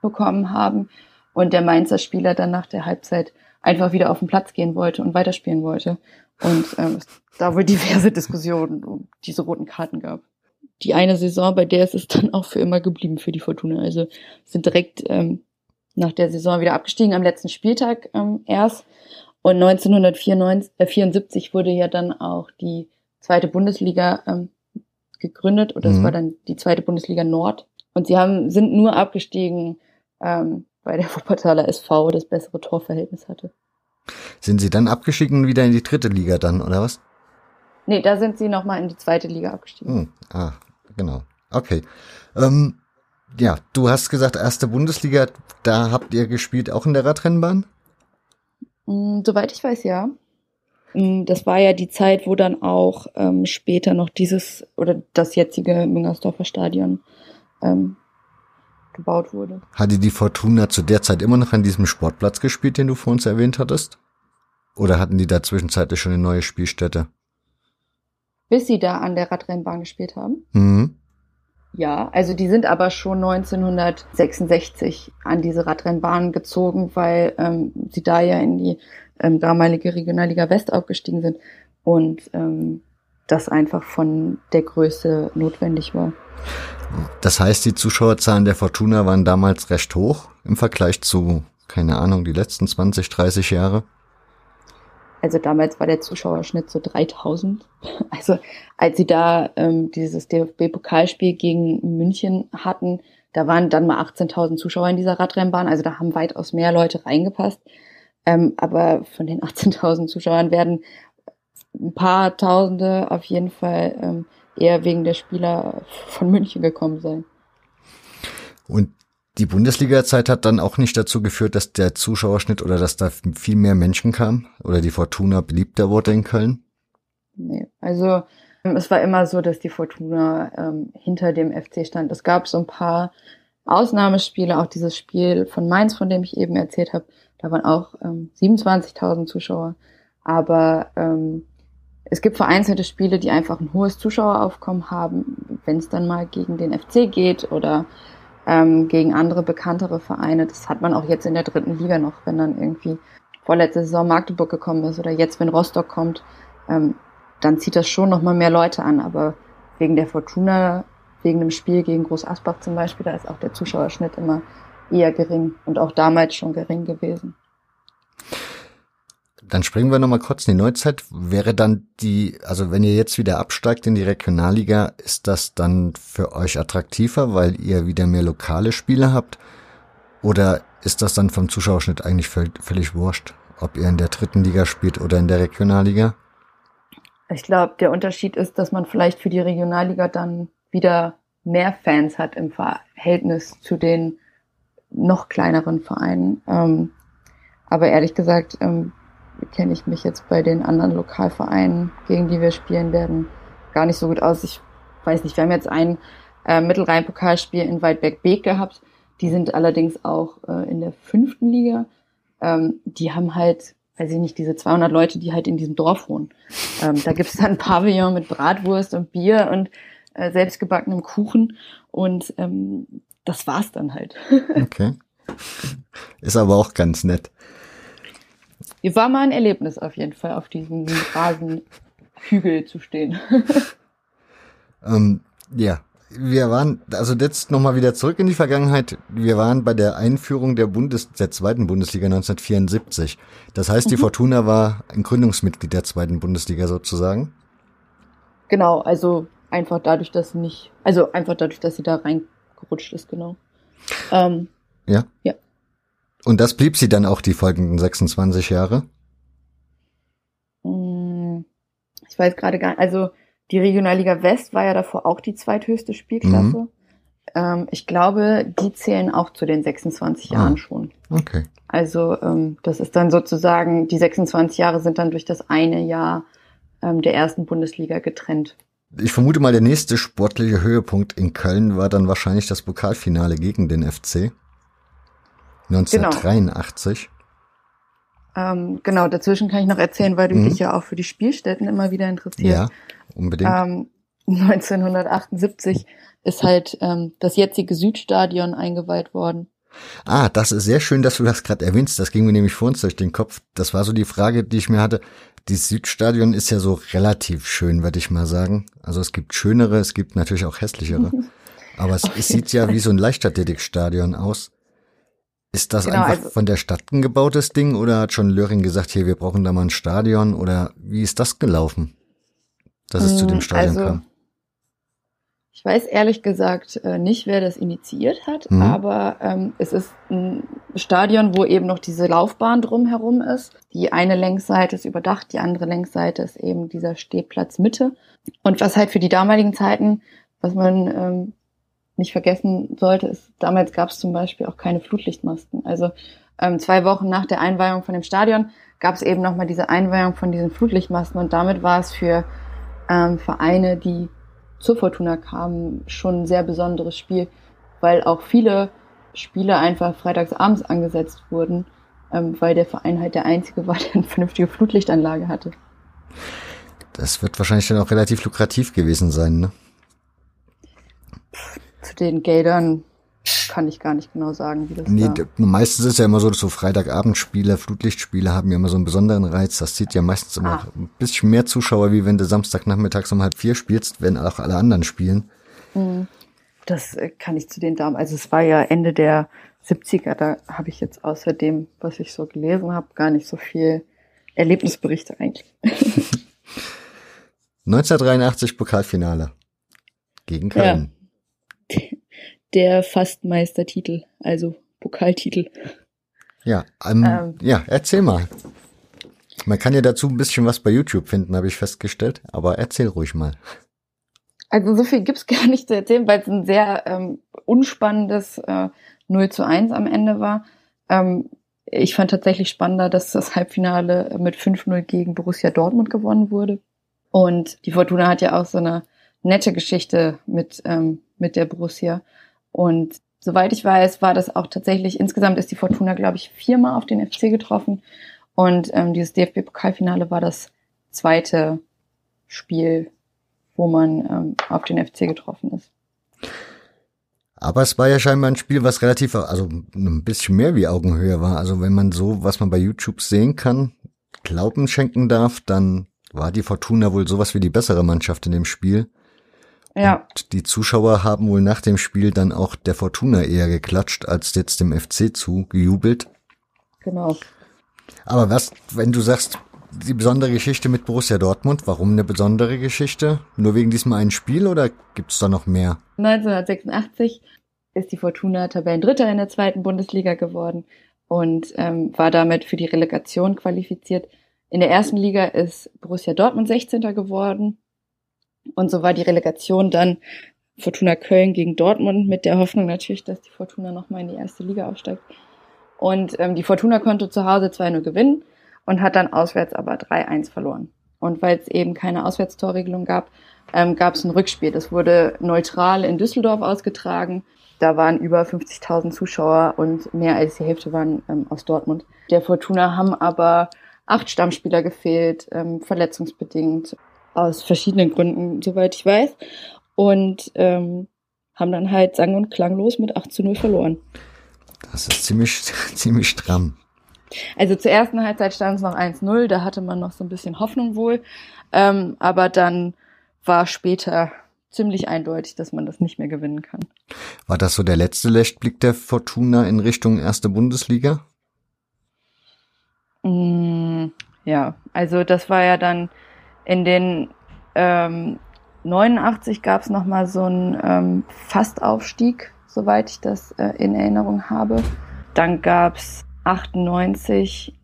bekommen haben und der Mainzer Spieler dann nach der Halbzeit einfach wieder auf den Platz gehen wollte und weiterspielen wollte. Und ähm, da wohl diverse Diskussionen um diese roten Karten gab. Die eine Saison, bei der ist es dann auch für immer geblieben für die Fortuna. Also sind direkt ähm, nach der Saison wieder abgestiegen, am letzten Spieltag ähm, erst. Und 1974 äh, wurde ja dann auch die zweite Bundesliga ähm, gegründet, oder es mhm. war dann die zweite Bundesliga Nord. Und sie haben, sind nur abgestiegen, ähm, weil der Wuppertaler SV das bessere Torverhältnis hatte. Sind sie dann abgestiegen wieder in die dritte Liga dann, oder was? Nee, da sind sie nochmal in die zweite Liga abgestiegen. Hm, ah, genau. Okay. Ähm, ja, du hast gesagt, erste Bundesliga, da habt ihr gespielt, auch in der Radrennbahn? Mm, soweit ich weiß, ja. Mm, das war ja die Zeit, wo dann auch ähm, später noch dieses oder das jetzige Müngersdorfer Stadion ähm, gebaut wurde. Hatte die Fortuna zu der Zeit immer noch an diesem Sportplatz gespielt, den du vor uns erwähnt hattest? Oder hatten die da zwischenzeitlich schon eine neue Spielstätte? Bis sie da an der Radrennbahn gespielt haben? Mhm. Ja, also die sind aber schon 1966 an diese Radrennbahn gezogen, weil ähm, sie da ja in die ähm, damalige Regionalliga West aufgestiegen sind und ähm, das einfach von der Größe notwendig war. Das heißt, die Zuschauerzahlen der Fortuna waren damals recht hoch im Vergleich zu, keine Ahnung, die letzten 20, 30 Jahre? Also damals war der Zuschauerschnitt so 3000. Also als sie da ähm, dieses DFB-Pokalspiel gegen München hatten, da waren dann mal 18.000 Zuschauer in dieser Radrennbahn. Also da haben weitaus mehr Leute reingepasst. Ähm, aber von den 18.000 Zuschauern werden ein paar Tausende auf jeden Fall ähm, eher wegen der Spieler von München gekommen sein. Und die Bundesliga-Zeit hat dann auch nicht dazu geführt, dass der Zuschauerschnitt oder dass da viel mehr Menschen kamen oder die Fortuna beliebter wurde in Köln? Nee, also ähm, es war immer so, dass die Fortuna ähm, hinter dem FC stand. Es gab so ein paar Ausnahmespiele, auch dieses Spiel von Mainz, von dem ich eben erzählt habe, da waren auch ähm, 27.000 Zuschauer. Aber ähm, es gibt vereinzelte Spiele, die einfach ein hohes Zuschaueraufkommen haben, wenn es dann mal gegen den FC geht oder ähm, gegen andere bekanntere Vereine. Das hat man auch jetzt in der dritten Liga noch, wenn dann irgendwie vorletzte Saison Magdeburg gekommen ist oder jetzt, wenn Rostock kommt, ähm, dann zieht das schon nochmal mehr Leute an. Aber wegen der Fortuna, wegen dem Spiel gegen Groß Asbach zum Beispiel, da ist auch der Zuschauerschnitt immer eher gering und auch damals schon gering gewesen. Dann springen wir nochmal kurz in die Neuzeit. Wäre dann die, also wenn ihr jetzt wieder absteigt in die Regionalliga, ist das dann für euch attraktiver, weil ihr wieder mehr lokale Spiele habt? Oder ist das dann vom Zuschauerschnitt eigentlich völlig, wurscht, ob ihr in der dritten Liga spielt oder in der Regionalliga? Ich glaube, der Unterschied ist, dass man vielleicht für die Regionalliga dann wieder mehr Fans hat im Verhältnis zu den noch kleineren Vereinen. Ähm, aber ehrlich gesagt, ähm, kenne ich mich jetzt bei den anderen Lokalvereinen, gegen die wir spielen werden, gar nicht so gut aus. Ich weiß nicht, wir haben jetzt ein äh, Mittelrhein-Pokalspiel in Waldberg-Beek gehabt. Die sind allerdings auch äh, in der fünften Liga. Ähm, die haben halt, weiß ich nicht, diese 200 Leute, die halt in diesem Dorf wohnen. Ähm, da gibt's dann Pavillon mit Bratwurst und Bier und äh, selbstgebackenem Kuchen und ähm, das war's dann halt. okay. Ist aber auch ganz nett. War mal ein Erlebnis auf jeden Fall, auf diesem Rasenhügel zu stehen. ähm, ja, wir waren, also jetzt nochmal wieder zurück in die Vergangenheit. Wir waren bei der Einführung der Bundes, der zweiten Bundesliga 1974. Das heißt, die mhm. Fortuna war ein Gründungsmitglied der zweiten Bundesliga sozusagen? Genau, also einfach dadurch, dass sie nicht, also einfach dadurch, dass sie da reingerutscht ist, genau. Ähm, ja? Ja. Und das blieb sie dann auch die folgenden 26 Jahre? Hm, ich weiß gerade gar nicht. Also die Regionalliga West war ja davor auch die zweithöchste Spielklasse. Mhm. Ähm, ich glaube, die zählen auch zu den 26 ah, Jahren schon. Okay. Also ähm, das ist dann sozusagen, die 26 Jahre sind dann durch das eine Jahr ähm, der ersten Bundesliga getrennt. Ich vermute mal, der nächste sportliche Höhepunkt in Köln war dann wahrscheinlich das Pokalfinale gegen den FC. 1983. Genau. Ähm, genau, dazwischen kann ich noch erzählen, weil du mhm. dich ja auch für die Spielstätten immer wieder interessierst. Ja, unbedingt. Ähm, 1978 ist halt ähm, das jetzige Südstadion eingeweiht worden. Ah, das ist sehr schön, dass du das gerade erwähnst. Das ging mir nämlich vor uns durch den Kopf. Das war so die Frage, die ich mir hatte. Das Südstadion ist ja so relativ schön, würde ich mal sagen. Also es gibt schönere, es gibt natürlich auch hässlichere. Aber es, es sieht ja wie so ein Leichtathletikstadion aus. Ist das genau, einfach also, von der Stadt ein gebautes Ding oder hat schon Löring gesagt, hier, wir brauchen da mal ein Stadion oder wie ist das gelaufen, dass es zu dem mm, Stadion also, kam? Ich weiß ehrlich gesagt äh, nicht, wer das initiiert hat, mhm. aber ähm, es ist ein Stadion, wo eben noch diese Laufbahn drumherum ist. Die eine Längsseite ist überdacht, die andere Längsseite ist eben dieser Stehplatz Mitte. Und was halt für die damaligen Zeiten, was man ähm, nicht vergessen sollte, ist, damals gab es zum Beispiel auch keine Flutlichtmasten. Also ähm, zwei Wochen nach der Einweihung von dem Stadion gab es eben nochmal diese Einweihung von diesen Flutlichtmasten und damit war es für ähm, Vereine, die zur Fortuna kamen, schon ein sehr besonderes Spiel, weil auch viele Spiele einfach freitags abends angesetzt wurden, ähm, weil der Verein halt der einzige war, der eine vernünftige Flutlichtanlage hatte. Das wird wahrscheinlich dann auch relativ lukrativ gewesen sein, ne? Zu den Geldern kann ich gar nicht genau sagen, wie das nee, war. Meistens ist ja immer so, dass so Freitagabendspiele, Flutlichtspiele haben ja immer so einen besonderen Reiz. Das zieht ja meistens immer ah. ein bisschen mehr Zuschauer, wie wenn du Samstagnachmittags um halb vier spielst, wenn auch alle anderen spielen. Mhm. Das äh, kann ich zu den Damen. Also es war ja Ende der 70er, da habe ich jetzt außer dem, was ich so gelesen habe, gar nicht so viel Erlebnisberichte eigentlich. 1983 Pokalfinale gegen Köln. Ja der Fastmeistertitel, also Pokaltitel. Ja, ähm, ähm, ja, erzähl mal. Man kann ja dazu ein bisschen was bei YouTube finden, habe ich festgestellt, aber erzähl ruhig mal. Also so viel gibt's gar nicht zu erzählen, weil es ein sehr ähm, unspannendes äh, 0 zu 1 am Ende war. Ähm, ich fand tatsächlich spannender, dass das Halbfinale mit 5-0 gegen Borussia Dortmund gewonnen wurde. Und die Fortuna hat ja auch so eine nette Geschichte mit, ähm, mit der Borussia. Und soweit ich weiß, war das auch tatsächlich, insgesamt ist die Fortuna, glaube ich, viermal auf den FC getroffen. Und ähm, dieses DFB-Pokalfinale war das zweite Spiel, wo man ähm, auf den FC getroffen ist. Aber es war ja scheinbar ein Spiel, was relativ, also ein bisschen mehr wie Augenhöhe war. Also wenn man so, was man bei YouTube sehen kann, Glauben schenken darf, dann war die Fortuna wohl sowas wie die bessere Mannschaft in dem Spiel. Ja. Und die Zuschauer haben wohl nach dem Spiel dann auch der Fortuna eher geklatscht, als jetzt dem FC zugejubelt. Genau. Aber was, wenn du sagst, die besondere Geschichte mit Borussia Dortmund, warum eine besondere Geschichte? Nur wegen diesem einen Spiel oder gibt's da noch mehr? 1986 ist die Fortuna Tabellendritter in der zweiten Bundesliga geworden und ähm, war damit für die Relegation qualifiziert. In der ersten Liga ist Borussia Dortmund 16. geworden und so war die Relegation dann Fortuna Köln gegen Dortmund mit der Hoffnung natürlich, dass die Fortuna nochmal in die erste Liga aufsteigt. Und ähm, die Fortuna konnte zu Hause 2-0 gewinnen und hat dann auswärts aber 3-1 verloren. Und weil es eben keine Auswärtstorregelung gab, ähm, gab es ein Rückspiel. Das wurde neutral in Düsseldorf ausgetragen. Da waren über 50.000 Zuschauer und mehr als die Hälfte waren ähm, aus Dortmund. Der Fortuna haben aber acht Stammspieler gefehlt, ähm, verletzungsbedingt aus verschiedenen Gründen, soweit ich weiß. Und ähm, haben dann halt sang- und klanglos mit 8 zu 0 verloren. Das ist ziemlich, ziemlich stramm. Also zur ersten Halbzeit stand es noch 1-0, da hatte man noch so ein bisschen Hoffnung wohl. Ähm, aber dann war später ziemlich eindeutig, dass man das nicht mehr gewinnen kann. War das so der letzte Lichtblick der Fortuna in Richtung erste Bundesliga? Mm, ja, also das war ja dann in den ähm, 89 gab es nochmal so einen ähm, Fastaufstieg, soweit ich das äh, in Erinnerung habe. Dann gab es 98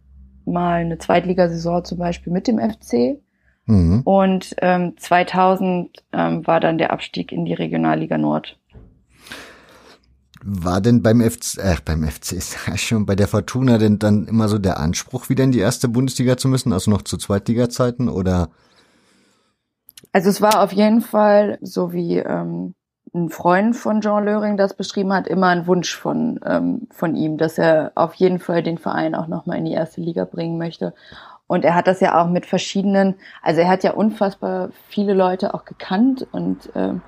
mal eine Zweitligasaison zum Beispiel mit dem FC. Mhm. Und ähm, 2000 ähm, war dann der Abstieg in die Regionalliga Nord. War denn beim FC, äh, beim FC ist ja schon bei der Fortuna denn dann immer so der Anspruch, wieder in die erste Bundesliga zu müssen, also noch zu Zweitliga-Zeiten oder Also es war auf jeden Fall, so wie ähm, ein Freund von Jean Löring das beschrieben hat, immer ein Wunsch von, ähm, von ihm, dass er auf jeden Fall den Verein auch nochmal in die erste Liga bringen möchte. Und er hat das ja auch mit verschiedenen, also er hat ja unfassbar viele Leute auch gekannt und ähm,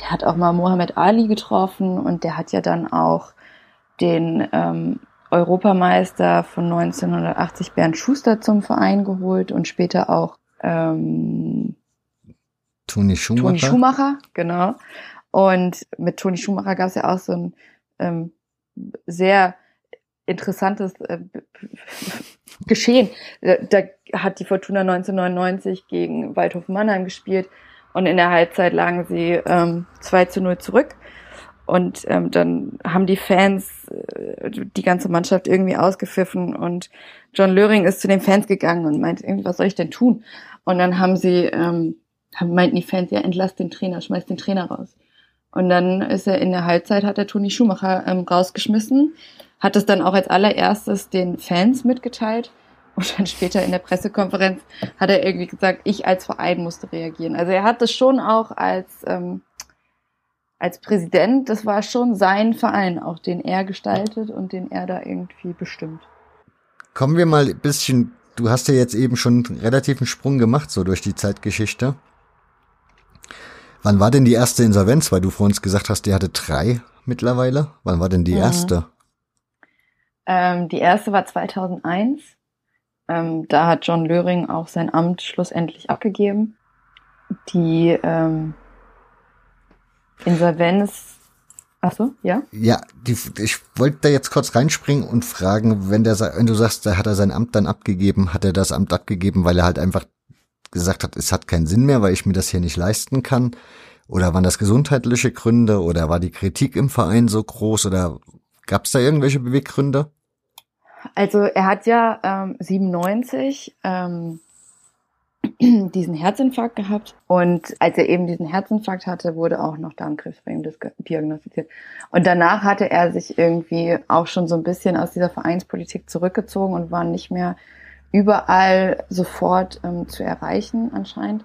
der hat auch mal Mohammed Ali getroffen und der hat ja dann auch den ähm, Europameister von 1980 Bernd Schuster zum Verein geholt und später auch ähm, Toni Schumacher. Toni Schumacher, genau. Und mit Toni Schumacher gab es ja auch so ein ähm, sehr interessantes äh, Geschehen. Da hat die Fortuna 1999 gegen Waldhof Mannheim gespielt und in der Halbzeit lagen sie ähm, 2 zu 0 zurück. Und ähm, dann haben die Fans äh, die ganze Mannschaft irgendwie ausgepfiffen und John Löring ist zu den Fans gegangen und meinte, irgendwie, was soll ich denn tun? Und dann haben sie, ähm, haben, meinten die Fans, ja, entlass den Trainer, schmeiß den Trainer raus. Und dann ist er in der Halbzeit, hat er Toni Schumacher ähm, rausgeschmissen, hat es dann auch als allererstes den Fans mitgeteilt und dann später in der Pressekonferenz hat er irgendwie gesagt, ich als Verein musste reagieren. Also er hat das schon auch als ähm, als Präsident, das war schon sein Verein, auch den er gestaltet und den er da irgendwie bestimmt. Kommen wir mal ein bisschen, du hast ja jetzt eben schon einen relativen Sprung gemacht, so durch die Zeitgeschichte. Wann war denn die erste Insolvenz? Weil du vor uns gesagt hast, die hatte drei mittlerweile. Wann war denn die mhm. erste? Ähm, die erste war 2001. Ähm, da hat John Löring auch sein Amt schlussendlich abgegeben. Die ähm, Insolvenz. Ach so, ja? Ja, die, ich wollte da jetzt kurz reinspringen und fragen, wenn der, wenn du sagst, da hat er sein Amt dann abgegeben, hat er das Amt abgegeben, weil er halt einfach gesagt hat, es hat keinen Sinn mehr, weil ich mir das hier nicht leisten kann? Oder waren das gesundheitliche Gründe? Oder war die Kritik im Verein so groß? Oder gab es da irgendwelche Beweggründe? Also er hat ja ähm, 97 ähm, diesen Herzinfarkt gehabt und als er eben diesen Herzinfarkt hatte, wurde auch noch Darmkrebs bei ihm diagnostiziert. Und danach hatte er sich irgendwie auch schon so ein bisschen aus dieser Vereinspolitik zurückgezogen und war nicht mehr überall sofort ähm, zu erreichen anscheinend.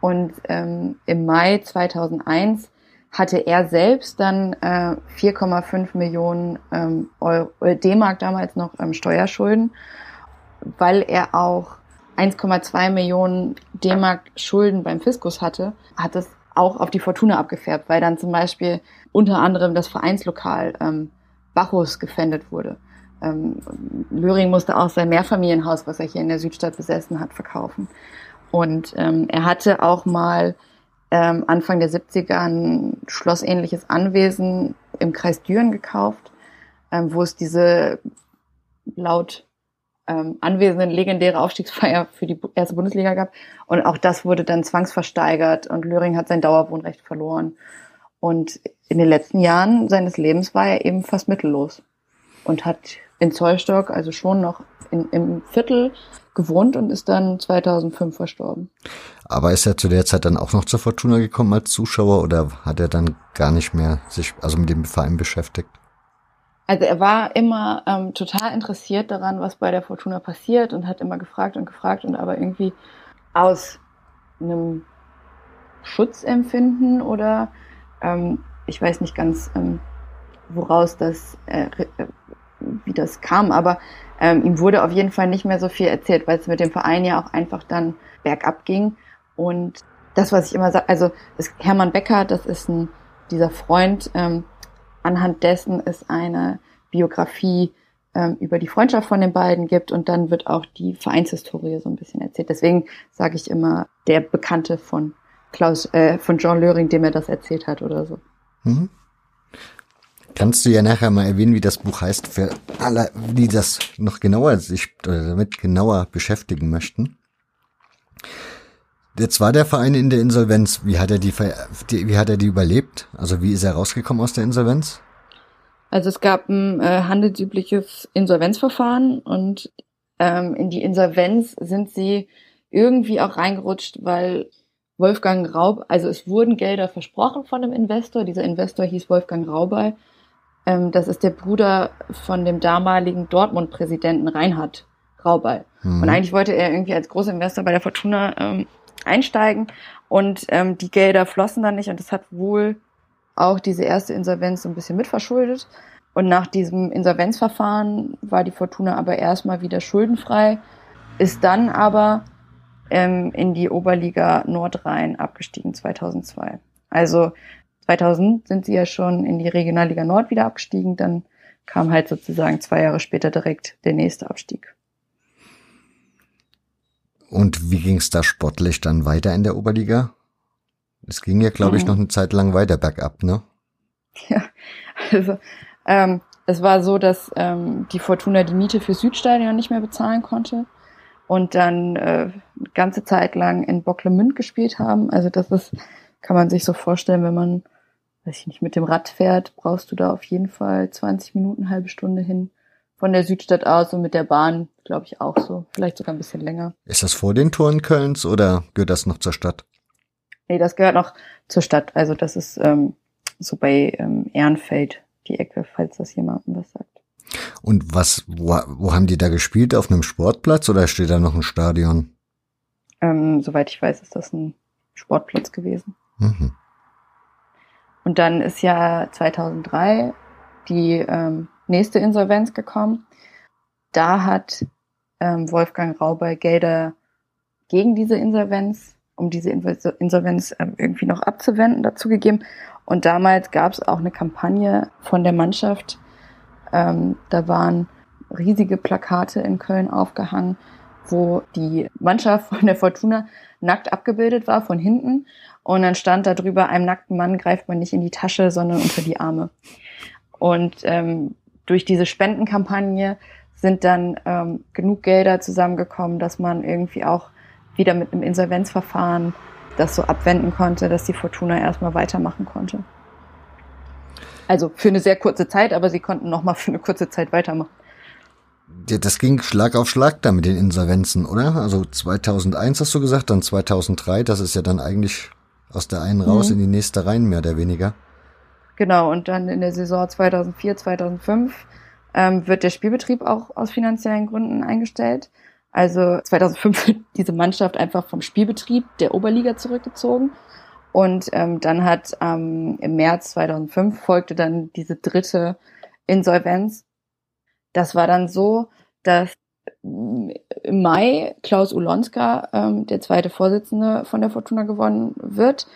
Und ähm, im Mai 2001 hatte er selbst dann äh, 4,5 Millionen ähm, äh, D-Mark damals noch ähm, Steuerschulden, weil er auch 1,2 Millionen D-Mark Schulden beim Fiskus hatte, hat es auch auf die Fortuna abgefärbt, weil dann zum Beispiel unter anderem das Vereinslokal ähm, Bacchus gefändet wurde. Ähm, Löring musste auch sein Mehrfamilienhaus, was er hier in der Südstadt besessen hat, verkaufen. Und ähm, er hatte auch mal ähm, Anfang der 70er ein schlossähnliches Anwesen im Kreis Düren gekauft, ähm, wo es diese laut ähm, anwesenden legendäre Aufstiegsfeier für die erste Bundesliga gab. Und auch das wurde dann zwangsversteigert und Löring hat sein Dauerwohnrecht verloren. Und in den letzten Jahren seines Lebens war er eben fast mittellos und hat in Zollstock, also schon noch in, im Viertel gewohnt und ist dann 2005 verstorben. Aber ist er zu der Zeit dann auch noch zur Fortuna gekommen als Zuschauer oder hat er dann gar nicht mehr sich also mit dem Verein beschäftigt? Also er war immer ähm, total interessiert daran, was bei der Fortuna passiert und hat immer gefragt und gefragt und aber irgendwie aus einem Schutzempfinden oder ähm, ich weiß nicht ganz, ähm, woraus das, äh, äh, wie das kam, aber ähm, ihm wurde auf jeden Fall nicht mehr so viel erzählt, weil es mit dem Verein ja auch einfach dann bergab ging. Und das, was ich immer sage, also Hermann Becker, das ist ein dieser Freund, ähm, anhand dessen es eine Biografie ähm, über die Freundschaft von den beiden gibt und dann wird auch die Vereinshistorie so ein bisschen erzählt. Deswegen sage ich immer der Bekannte von Klaus, äh, von John Löring, dem er das erzählt hat oder so. Mhm. Kannst du ja nachher mal erwähnen, wie das Buch heißt, für alle, die das noch genauer sich oder damit genauer beschäftigen möchten. Jetzt war der Verein in der Insolvenz. Wie hat er die, wie hat er die überlebt? Also wie ist er rausgekommen aus der Insolvenz? Also es gab ein äh, handelsübliches Insolvenzverfahren und ähm, in die Insolvenz sind sie irgendwie auch reingerutscht, weil Wolfgang Raub, also es wurden Gelder versprochen von dem Investor. Dieser Investor hieß Wolfgang Raubey. Ähm, das ist der Bruder von dem damaligen Dortmund-Präsidenten Reinhard Raubey. Mhm. Und eigentlich wollte er irgendwie als Großinvestor bei der Fortuna ähm, einsteigen Und ähm, die Gelder flossen dann nicht und das hat wohl auch diese erste Insolvenz so ein bisschen mitverschuldet. Und nach diesem Insolvenzverfahren war die Fortuna aber erstmal wieder schuldenfrei, ist dann aber ähm, in die Oberliga Nordrhein abgestiegen 2002. Also 2000 sind sie ja schon in die Regionalliga Nord wieder abgestiegen, dann kam halt sozusagen zwei Jahre später direkt der nächste Abstieg. Und wie ging es da sportlich dann weiter in der Oberliga? Es ging ja, glaube ich, mhm. noch eine Zeit lang weiter bergab, ne? Ja, also ähm, es war so, dass ähm, die Fortuna die Miete für Südstadion nicht mehr bezahlen konnte und dann äh, eine ganze Zeit lang in Bocklemünd gespielt haben. Also das ist, kann man sich so vorstellen, wenn man, weiß ich nicht, mit dem Rad fährt, brauchst du da auf jeden Fall 20 Minuten, halbe Stunde hin von der Südstadt aus und mit der Bahn, glaube ich, auch so. Vielleicht sogar ein bisschen länger. Ist das vor den Toren Kölns oder gehört das noch zur Stadt? Nee, das gehört noch zur Stadt. Also das ist ähm, so bei ähm, Ehrenfeld die Ecke, falls das jemandem was sagt. Und was, wo, wo haben die da gespielt? Auf einem Sportplatz oder steht da noch ein Stadion? Ähm, soweit ich weiß, ist das ein Sportplatz gewesen. Mhm. Und dann ist ja 2003 die ähm, nächste Insolvenz gekommen. Da hat ähm, Wolfgang Rauber Gelder gegen diese Insolvenz, um diese Insolvenz ähm, irgendwie noch abzuwenden, dazugegeben. Und damals gab es auch eine Kampagne von der Mannschaft, ähm, da waren riesige Plakate in Köln aufgehangen, wo die Mannschaft von der Fortuna nackt abgebildet war von hinten. Und dann stand da drüber, einem nackten Mann greift man nicht in die Tasche, sondern unter die Arme. Und ähm, durch diese Spendenkampagne sind dann ähm, genug Gelder zusammengekommen, dass man irgendwie auch wieder mit einem Insolvenzverfahren das so abwenden konnte, dass die Fortuna erstmal weitermachen konnte. Also für eine sehr kurze Zeit, aber sie konnten noch mal für eine kurze Zeit weitermachen. Das ging Schlag auf Schlag da mit den Insolvenzen, oder? Also 2001 hast du gesagt, dann 2003, das ist ja dann eigentlich aus der einen raus mhm. in die nächste rein, mehr oder weniger. Genau, und dann in der Saison 2004, 2005 ähm, wird der Spielbetrieb auch aus finanziellen Gründen eingestellt. Also 2005 wird diese Mannschaft einfach vom Spielbetrieb der Oberliga zurückgezogen und ähm, dann hat ähm, im März 2005 folgte dann diese dritte Insolvenz. Das war dann so, dass im Mai Klaus Ulonska ähm, der zweite Vorsitzende von der Fortuna geworden wird,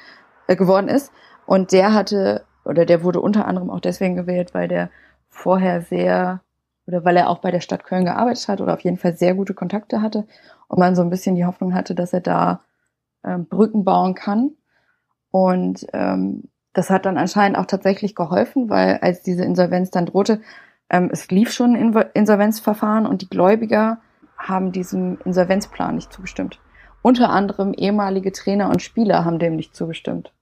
äh, geworden ist. Und der hatte, oder der wurde unter anderem auch deswegen gewählt, weil der vorher sehr, oder weil er auch bei der Stadt Köln gearbeitet hat oder auf jeden Fall sehr gute Kontakte hatte und man so ein bisschen die Hoffnung hatte, dass er da ähm, Brücken bauen kann. Und ähm, das hat dann anscheinend auch tatsächlich geholfen, weil als diese Insolvenz dann drohte, ähm, es lief schon ein Insolvenzverfahren und die Gläubiger haben diesem Insolvenzplan nicht zugestimmt. Unter anderem ehemalige Trainer und Spieler haben dem nicht zugestimmt,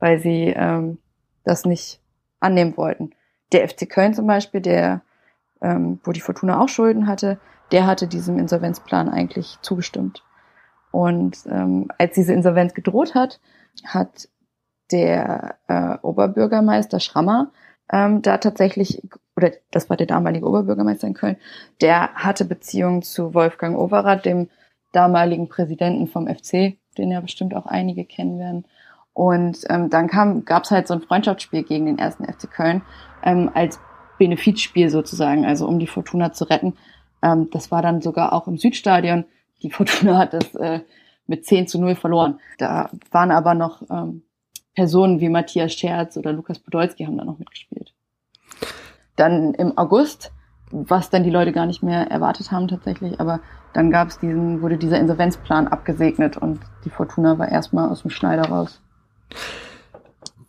weil sie ähm, das nicht annehmen wollten. Der FC Köln zum Beispiel, der, ähm, wo die Fortuna auch Schulden hatte, der hatte diesem Insolvenzplan eigentlich zugestimmt. Und ähm, als diese Insolvenz gedroht hat, hat der äh, Oberbürgermeister Schrammer ähm, da tatsächlich, oder das war der damalige Oberbürgermeister in Köln, der hatte Beziehungen zu Wolfgang Overath, dem damaligen Präsidenten vom FC, den ja bestimmt auch einige kennen werden. Und ähm, dann kam, gab's halt so ein Freundschaftsspiel gegen den ersten FC Köln ähm, als Benefizspiel sozusagen, also um die Fortuna zu retten. Ähm, das war dann sogar auch im Südstadion. Die Fortuna hat das äh, mit 10 zu 0 verloren. Da waren aber noch ähm, Personen wie Matthias Scherz oder Lukas Podolski haben da noch mitgespielt. Dann im August, was dann die Leute gar nicht mehr erwartet haben tatsächlich, aber dann gab es diesen, wurde dieser Insolvenzplan abgesegnet und die Fortuna war erstmal aus dem Schneider raus.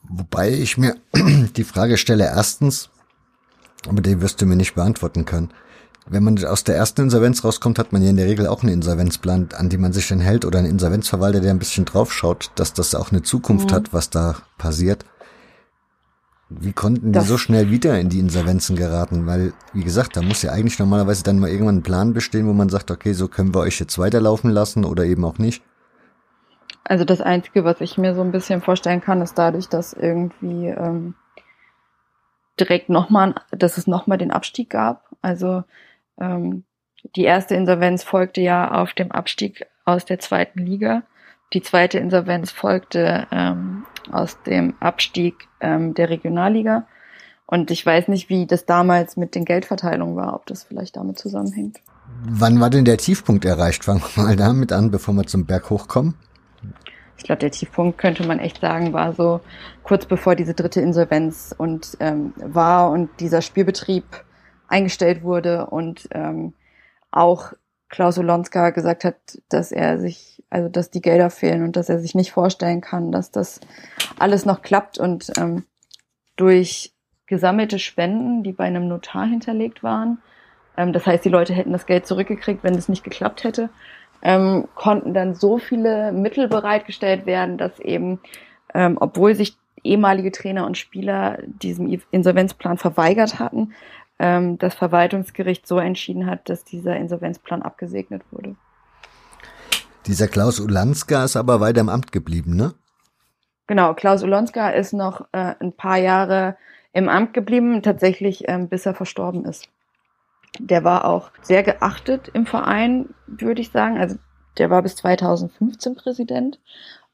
Wobei ich mir die Frage stelle, erstens, aber die wirst du mir nicht beantworten können. Wenn man aus der ersten Insolvenz rauskommt, hat man ja in der Regel auch einen Insolvenzplan, an die man sich dann hält oder einen Insolvenzverwalter, der ein bisschen draufschaut, dass das auch eine Zukunft mhm. hat, was da passiert. Wie konnten das die so schnell wieder in die Insolvenzen geraten? Weil, wie gesagt, da muss ja eigentlich normalerweise dann mal irgendwann ein Plan bestehen, wo man sagt, okay, so können wir euch jetzt weiterlaufen lassen oder eben auch nicht. Also das Einzige, was ich mir so ein bisschen vorstellen kann, ist dadurch, dass irgendwie ähm, direkt nochmal, dass es nochmal den Abstieg gab. Also ähm, die erste Insolvenz folgte ja auf dem Abstieg aus der zweiten Liga Die zweite Insolvenz folgte ähm, aus dem Abstieg ähm, der Regionalliga. Und ich weiß nicht, wie das damals mit den Geldverteilungen war, ob das vielleicht damit zusammenhängt. Wann war denn der Tiefpunkt erreicht? Fangen wir mal damit an, bevor wir zum Berg hochkommen. Ich glaube, der Tiefpunkt könnte man echt sagen, war so kurz bevor diese dritte Insolvenz und ähm, war und dieser Spielbetrieb eingestellt wurde und ähm, auch Klaus Olonska gesagt hat, dass er sich, also dass die Gelder fehlen und dass er sich nicht vorstellen kann, dass das alles noch klappt und ähm, durch gesammelte Spenden, die bei einem Notar hinterlegt waren, ähm, das heißt, die Leute hätten das Geld zurückgekriegt, wenn es nicht geklappt hätte, ähm, konnten dann so viele Mittel bereitgestellt werden, dass eben, ähm, obwohl sich ehemalige Trainer und Spieler diesem Insolvenzplan verweigert hatten, ähm, das Verwaltungsgericht so entschieden hat, dass dieser Insolvenzplan abgesegnet wurde. Dieser Klaus Ulanska ist aber weiter im Amt geblieben, ne? Genau, Klaus Ulanska ist noch äh, ein paar Jahre im Amt geblieben, tatsächlich ähm, bis er verstorben ist. Der war auch sehr geachtet im Verein, würde ich sagen. Also der war bis 2015 Präsident.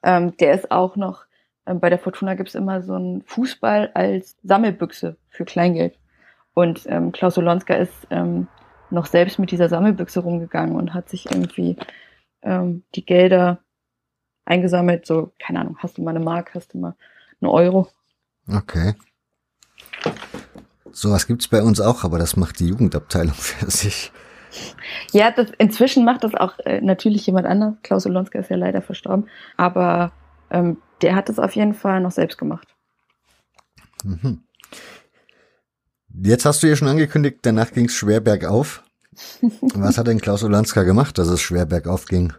Ähm, der ist auch noch, ähm, bei der Fortuna gibt's immer so einen Fußball als Sammelbüchse für Kleingeld. Und ähm, Klaus Olonska ist ähm, noch selbst mit dieser Sammelbüchse rumgegangen und hat sich irgendwie ähm, die Gelder eingesammelt. So, keine Ahnung, hast du mal eine Mark, hast du mal einen Euro. Okay. Sowas gibt's bei uns auch, aber das macht die Jugendabteilung für sich. Ja, das, inzwischen macht das auch äh, natürlich jemand anders. Klaus Olonska ist ja leider verstorben, aber ähm, der hat es auf jeden Fall noch selbst gemacht. Mhm. Jetzt hast du ja schon angekündigt, danach ging's schwer bergauf. Was hat denn Klaus Olanska gemacht, dass es schwer bergauf ging?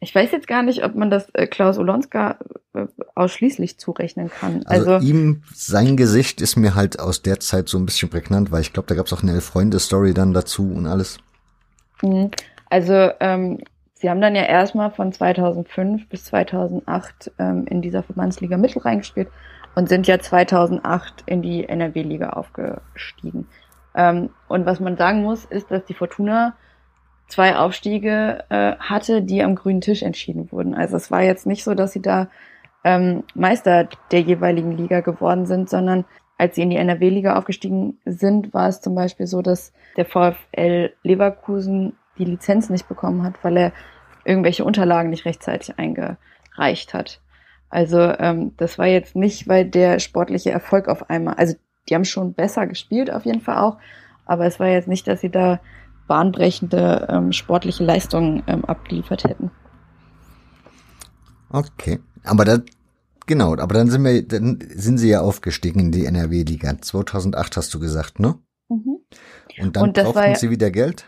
Ich weiß jetzt gar nicht, ob man das äh, Klaus Olonska äh, ausschließlich zurechnen kann. Also, also, ihm, sein Gesicht ist mir halt aus der Zeit so ein bisschen prägnant, weil ich glaube, da gab es auch eine Elf-Freunde-Story dann dazu und alles. Mhm. Also ähm, sie haben dann ja erstmal von 2005 bis 2008 ähm, in dieser Verbandsliga Mittel reingespielt und sind ja 2008 in die NRW-Liga aufgestiegen. Ähm, und was man sagen muss, ist, dass die Fortuna zwei Aufstiege äh, hatte, die am grünen Tisch entschieden wurden. Also es war jetzt nicht so, dass sie da ähm, Meister der jeweiligen Liga geworden sind, sondern als sie in die NRW-Liga aufgestiegen sind, war es zum Beispiel so, dass der VfL Leverkusen die Lizenz nicht bekommen hat, weil er irgendwelche Unterlagen nicht rechtzeitig eingereicht hat. Also ähm, das war jetzt nicht, weil der sportliche Erfolg auf einmal, also die haben schon besser gespielt auf jeden Fall auch, aber es war jetzt nicht, dass sie da bahnbrechende ähm, sportliche Leistungen ähm, abgeliefert hätten. Okay, aber da genau, aber dann sind wir, dann sind sie ja aufgestiegen in die NRW-Liga. 2008 hast du gesagt, ne? Mhm. Und dann Und brauchten ja, sie wieder Geld?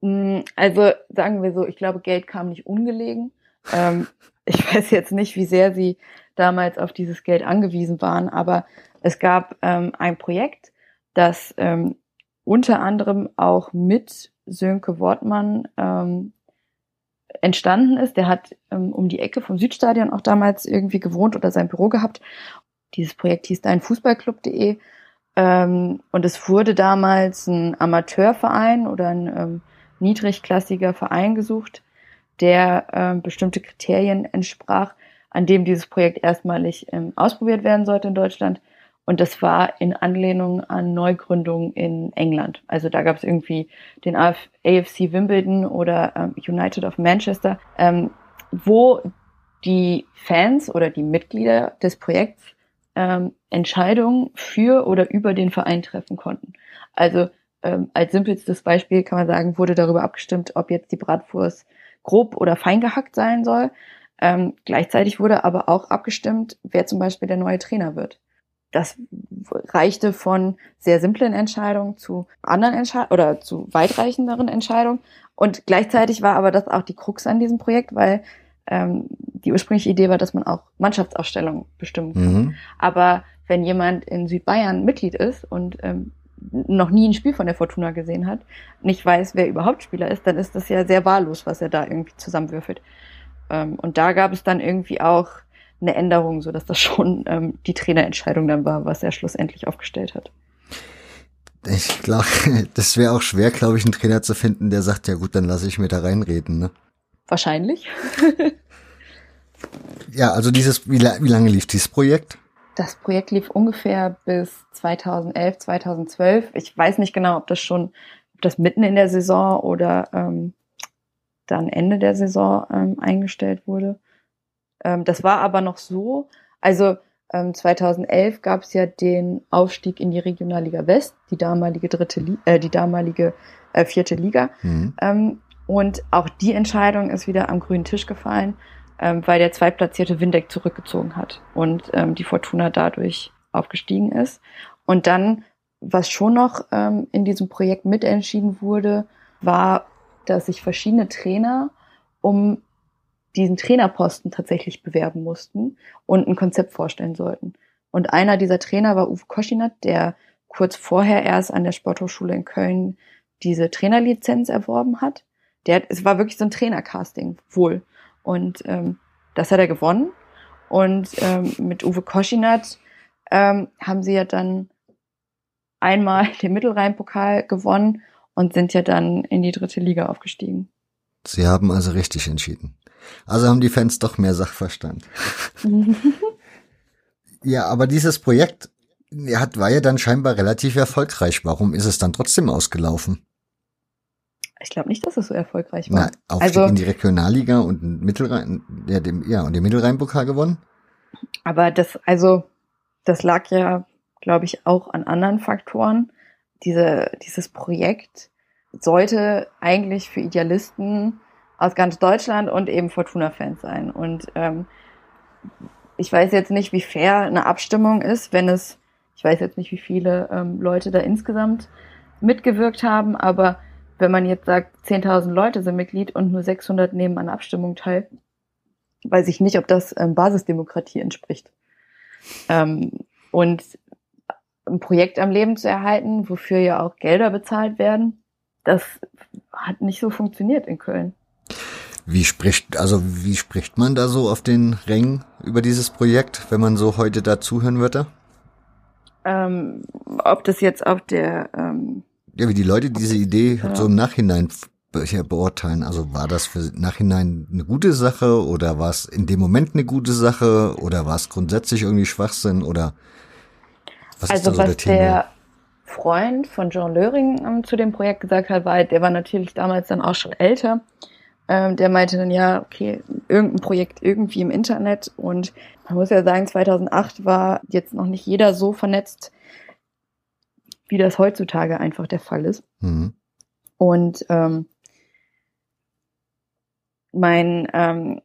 Mm, also sagen wir so, ich glaube, Geld kam nicht ungelegen. Ähm, ich weiß jetzt nicht, wie sehr sie damals auf dieses Geld angewiesen waren, aber es gab ähm, ein Projekt, das ähm, unter anderem auch mit Sönke Wortmann ähm, entstanden ist. Der hat ähm, um die Ecke vom Südstadion auch damals irgendwie gewohnt oder sein Büro gehabt. Dieses Projekt hieß deinfußballclub.de ähm, und es wurde damals ein Amateurverein oder ein ähm, niedrigklassiger Verein gesucht, der ähm, bestimmte Kriterien entsprach, an dem dieses Projekt erstmalig ähm, ausprobiert werden sollte in Deutschland. Und das war in Anlehnung an Neugründungen in England. Also da gab es irgendwie den AFC Wimbledon oder ähm, United of Manchester, ähm, wo die Fans oder die Mitglieder des Projekts ähm, Entscheidungen für oder über den Verein treffen konnten. Also ähm, als simpelstes Beispiel kann man sagen, wurde darüber abgestimmt, ob jetzt die Bratwurst grob oder fein gehackt sein soll. Ähm, gleichzeitig wurde aber auch abgestimmt, wer zum Beispiel der neue Trainer wird. Das reichte von sehr simplen Entscheidungen zu anderen Entscheidungen oder zu weitreichenderen Entscheidungen. Und gleichzeitig war aber das auch die Krux an diesem Projekt, weil ähm, die ursprüngliche Idee war, dass man auch Mannschaftsausstellungen bestimmen kann. Mhm. Aber wenn jemand in Südbayern Mitglied ist und ähm, noch nie ein Spiel von der Fortuna gesehen hat, nicht weiß, wer überhaupt Spieler ist, dann ist das ja sehr wahllos, was er da irgendwie zusammenwürfelt. Ähm, und da gab es dann irgendwie auch eine Änderung, so dass das schon ähm, die Trainerentscheidung dann war, was er schlussendlich aufgestellt hat. Ich glaube, das wäre auch schwer, glaube ich, einen Trainer zu finden, der sagt, ja gut, dann lasse ich mir da reinreden, ne? Wahrscheinlich. Ja, also dieses, wie, wie lange lief dieses Projekt? Das Projekt lief ungefähr bis 2011, 2012. Ich weiß nicht genau, ob das schon, ob das mitten in der Saison oder ähm, dann Ende der Saison ähm, eingestellt wurde. Ähm, das war aber noch so, also ähm, 2011 gab es ja den Aufstieg in die Regionalliga West, die damalige dritte, Li äh, die damalige äh, vierte Liga. Mhm. Ähm, und auch die Entscheidung ist wieder am grünen Tisch gefallen, ähm, weil der zweitplatzierte Windeck zurückgezogen hat und ähm, die Fortuna dadurch aufgestiegen ist. Und dann, was schon noch ähm, in diesem Projekt mitentschieden wurde, war, dass sich verschiedene Trainer um diesen Trainerposten tatsächlich bewerben mussten und ein Konzept vorstellen sollten. Und einer dieser Trainer war Uwe Koschinat, der kurz vorher erst an der Sporthochschule in Köln diese Trainerlizenz erworben hat. Der, es war wirklich so ein Trainercasting, wohl. Und ähm, das hat er gewonnen. Und ähm, mit Uwe Koschinat ähm, haben sie ja dann einmal den Mittelrhein-Pokal gewonnen und sind ja dann in die dritte Liga aufgestiegen. Sie haben also richtig entschieden. Also haben die Fans doch mehr Sachverstand. ja, aber dieses Projekt hat, war ja dann scheinbar relativ erfolgreich. Warum ist es dann trotzdem ausgelaufen? Ich glaube nicht, dass es so erfolgreich war. Na, Aufstieg also, in die Regionalliga und Mittelrhein, ja, dem, ja, und den Mittelrhein-Pokal gewonnen? Aber das, also, das lag ja, glaube ich, auch an anderen Faktoren. Diese, dieses Projekt sollte eigentlich für Idealisten aus ganz Deutschland und eben Fortuna-Fans sein. Und ähm, ich weiß jetzt nicht, wie fair eine Abstimmung ist, wenn es, ich weiß jetzt nicht, wie viele ähm, Leute da insgesamt mitgewirkt haben, aber wenn man jetzt sagt, 10.000 Leute sind Mitglied und nur 600 nehmen an Abstimmung teil, weiß ich nicht, ob das ähm, Basisdemokratie entspricht. Ähm, und ein Projekt am Leben zu erhalten, wofür ja auch Gelder bezahlt werden, das hat nicht so funktioniert in Köln. Wie spricht, also wie spricht man da so auf den Rängen über dieses Projekt, wenn man so heute da zuhören würde? Ähm, ob das jetzt auf der ähm, Ja, wie die Leute diese Idee ja. so im Nachhinein beurteilen. Also war das für Nachhinein eine gute Sache oder war es in dem Moment eine gute Sache oder war es grundsätzlich irgendwie Schwachsinn oder was also ist da so was der, Thema? der Freund von John Löring ähm, zu dem Projekt gesagt hat, war, der war natürlich damals dann auch schon älter ähm, der meinte dann, ja, okay, irgendein Projekt irgendwie im Internet. Und man muss ja sagen, 2008 war jetzt noch nicht jeder so vernetzt, wie das heutzutage einfach der Fall ist. Mhm. Und ähm, mein ähm,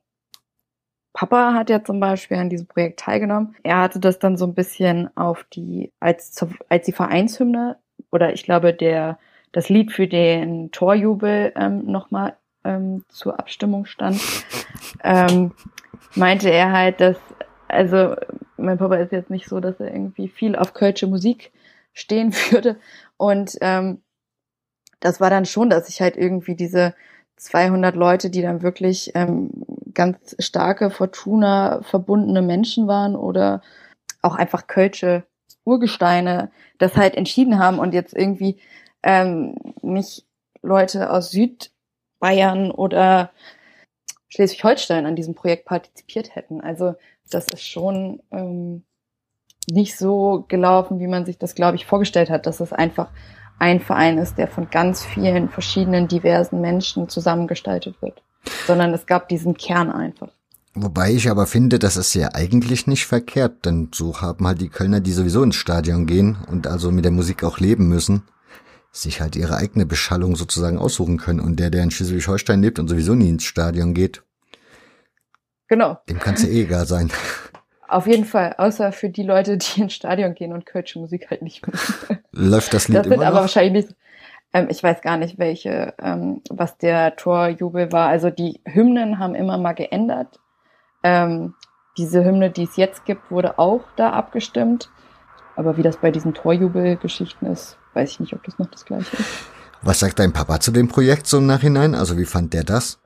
Papa hat ja zum Beispiel an diesem Projekt teilgenommen. Er hatte das dann so ein bisschen auf die, als, als die Vereinshymne oder ich glaube der, das Lied für den Torjubel ähm, nochmal ähm, zur Abstimmung stand, ähm, meinte er halt, dass, also mein Papa ist jetzt nicht so, dass er irgendwie viel auf kölsche Musik stehen würde. Und ähm, das war dann schon, dass ich halt irgendwie diese 200 Leute, die dann wirklich ähm, ganz starke Fortuna verbundene Menschen waren oder auch einfach kölsche Urgesteine, das halt entschieden haben und jetzt irgendwie ähm, nicht Leute aus Süd Bayern oder Schleswig-Holstein an diesem Projekt partizipiert hätten. Also das ist schon ähm, nicht so gelaufen, wie man sich das, glaube ich, vorgestellt hat, dass es einfach ein Verein ist, der von ganz vielen verschiedenen diversen Menschen zusammengestaltet wird, sondern es gab diesen Kern einfach. Wobei ich aber finde, das ist ja eigentlich nicht verkehrt, denn so haben halt die Kölner, die sowieso ins Stadion gehen und also mit der Musik auch leben müssen, sich halt ihre eigene Beschallung sozusagen aussuchen können. Und der, der in Schleswig-Holstein lebt und sowieso nie ins Stadion geht, genau. dem kann es ja eh egal sein. Auf jeden Fall, außer für die Leute, die ins Stadion gehen und kölsche Musik halt nicht mögen. Läuft das Lied das immer noch? aber wahrscheinlich nicht. Ähm, ich weiß gar nicht, welche, ähm, was der Torjubel war. Also die Hymnen haben immer mal geändert. Ähm, diese Hymne, die es jetzt gibt, wurde auch da abgestimmt. Aber wie das bei diesen Torjubelgeschichten ist, weiß ich nicht, ob das noch das gleiche ist. Was sagt dein Papa zu dem Projekt so im Nachhinein? Also wie fand der das?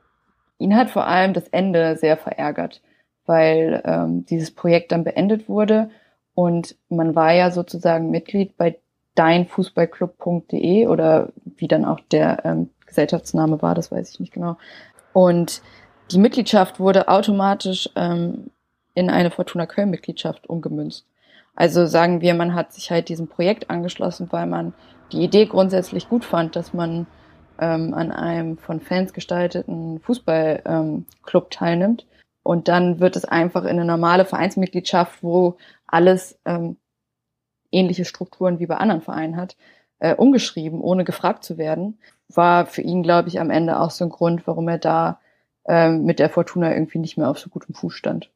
Ihn hat vor allem das Ende sehr verärgert, weil ähm, dieses Projekt dann beendet wurde und man war ja sozusagen Mitglied bei deinfußballclub.de oder wie dann auch der ähm, Gesellschaftsname war, das weiß ich nicht genau. Und die Mitgliedschaft wurde automatisch ähm, in eine Fortuna Köln-Mitgliedschaft umgemünzt. Also sagen wir, man hat sich halt diesem Projekt angeschlossen, weil man die Idee grundsätzlich gut fand, dass man ähm, an einem von Fans gestalteten Fußballclub ähm, teilnimmt. Und dann wird es einfach in eine normale Vereinsmitgliedschaft, wo alles ähm, ähnliche Strukturen wie bei anderen Vereinen hat, äh, umgeschrieben, ohne gefragt zu werden. War für ihn, glaube ich, am Ende auch so ein Grund, warum er da ähm, mit der Fortuna irgendwie nicht mehr auf so gutem Fuß stand.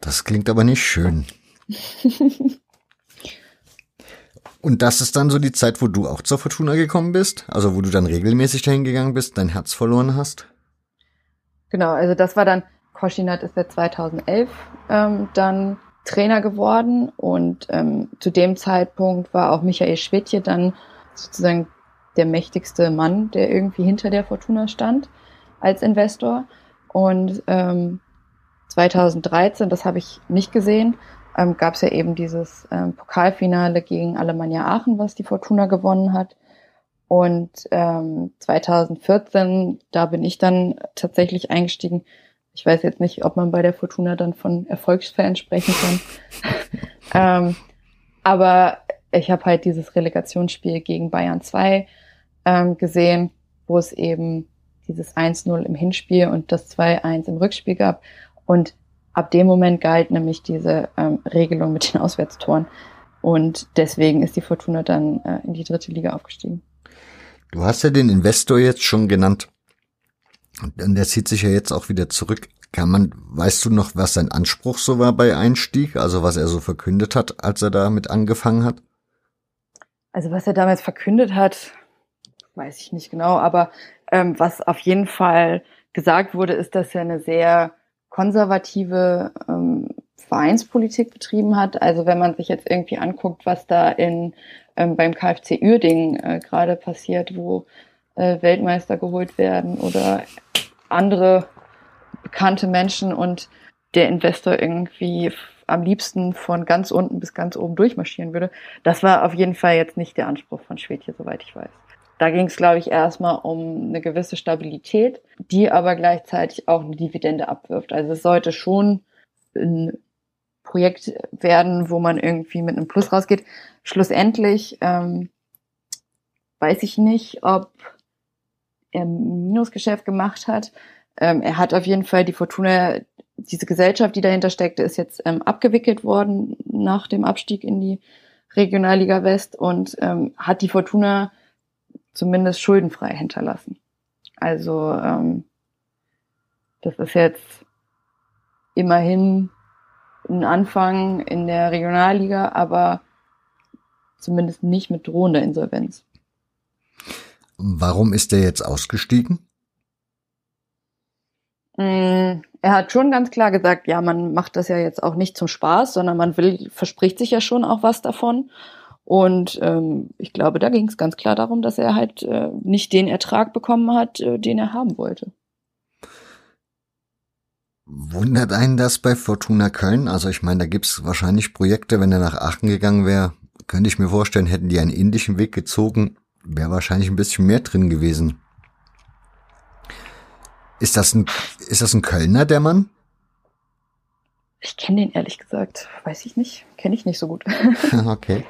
Das klingt aber nicht schön. Und das ist dann so die Zeit, wo du auch zur Fortuna gekommen bist? Also wo du dann regelmäßig dahin gegangen bist, dein Herz verloren hast? Genau, also das war dann, Koschinat ist seit 2011 ähm, dann Trainer geworden und ähm, zu dem Zeitpunkt war auch Michael Schwedje dann sozusagen der mächtigste Mann, der irgendwie hinter der Fortuna stand als Investor. Und ähm, 2013, das habe ich nicht gesehen, ähm, gab es ja eben dieses ähm, Pokalfinale gegen Alemannia Aachen, was die Fortuna gewonnen hat. Und ähm, 2014, da bin ich dann tatsächlich eingestiegen. Ich weiß jetzt nicht, ob man bei der Fortuna dann von Erfolgsfans sprechen kann. ähm, aber ich habe halt dieses Relegationsspiel gegen Bayern 2 ähm, gesehen, wo es eben dieses 1-0 im Hinspiel und das 2-1 im Rückspiel gab. Und ab dem Moment galt nämlich diese ähm, Regelung mit den Auswärtstoren. Und deswegen ist die Fortuna dann äh, in die dritte Liga aufgestiegen. Du hast ja den Investor jetzt schon genannt. Und der zieht sich ja jetzt auch wieder zurück. Kann man, weißt du noch, was sein Anspruch so war bei Einstieg? Also was er so verkündet hat, als er damit angefangen hat? Also was er damals verkündet hat, weiß ich nicht genau, aber ähm, was auf jeden Fall gesagt wurde, ist, dass er eine sehr konservative ähm, Vereinspolitik betrieben hat. Also wenn man sich jetzt irgendwie anguckt, was da in ähm, beim KfC Uerdingen äh, gerade passiert, wo äh, Weltmeister geholt werden oder andere bekannte Menschen und der Investor irgendwie am liebsten von ganz unten bis ganz oben durchmarschieren würde. Das war auf jeden Fall jetzt nicht der Anspruch von Schwedje, soweit ich weiß. Da ging es, glaube ich, erstmal um eine gewisse Stabilität, die aber gleichzeitig auch eine Dividende abwirft. Also es sollte schon ein Projekt werden, wo man irgendwie mit einem Plus rausgeht. Schlussendlich ähm, weiß ich nicht, ob er ein Minusgeschäft gemacht hat. Ähm, er hat auf jeden Fall die Fortuna, diese Gesellschaft, die dahinter steckte, ist jetzt ähm, abgewickelt worden nach dem Abstieg in die Regionalliga West und ähm, hat die Fortuna zumindest schuldenfrei hinterlassen. Also ähm, das ist jetzt immerhin ein Anfang in der Regionalliga, aber zumindest nicht mit drohender Insolvenz. Warum ist er jetzt ausgestiegen? Mm, er hat schon ganz klar gesagt, ja, man macht das ja jetzt auch nicht zum Spaß, sondern man will, verspricht sich ja schon auch was davon. Und ähm, ich glaube, da ging es ganz klar darum, dass er halt äh, nicht den Ertrag bekommen hat, äh, den er haben wollte. Wundert einen das bei Fortuna Köln? Also ich meine, da gibt's wahrscheinlich Projekte, wenn er nach Aachen gegangen wäre, könnte ich mir vorstellen, hätten die einen ähnlichen Weg gezogen, wäre wahrscheinlich ein bisschen mehr drin gewesen. Ist das ein, ist das ein Kölner, der Mann? Ich kenne den ehrlich gesagt, weiß ich nicht, kenne ich nicht so gut. okay.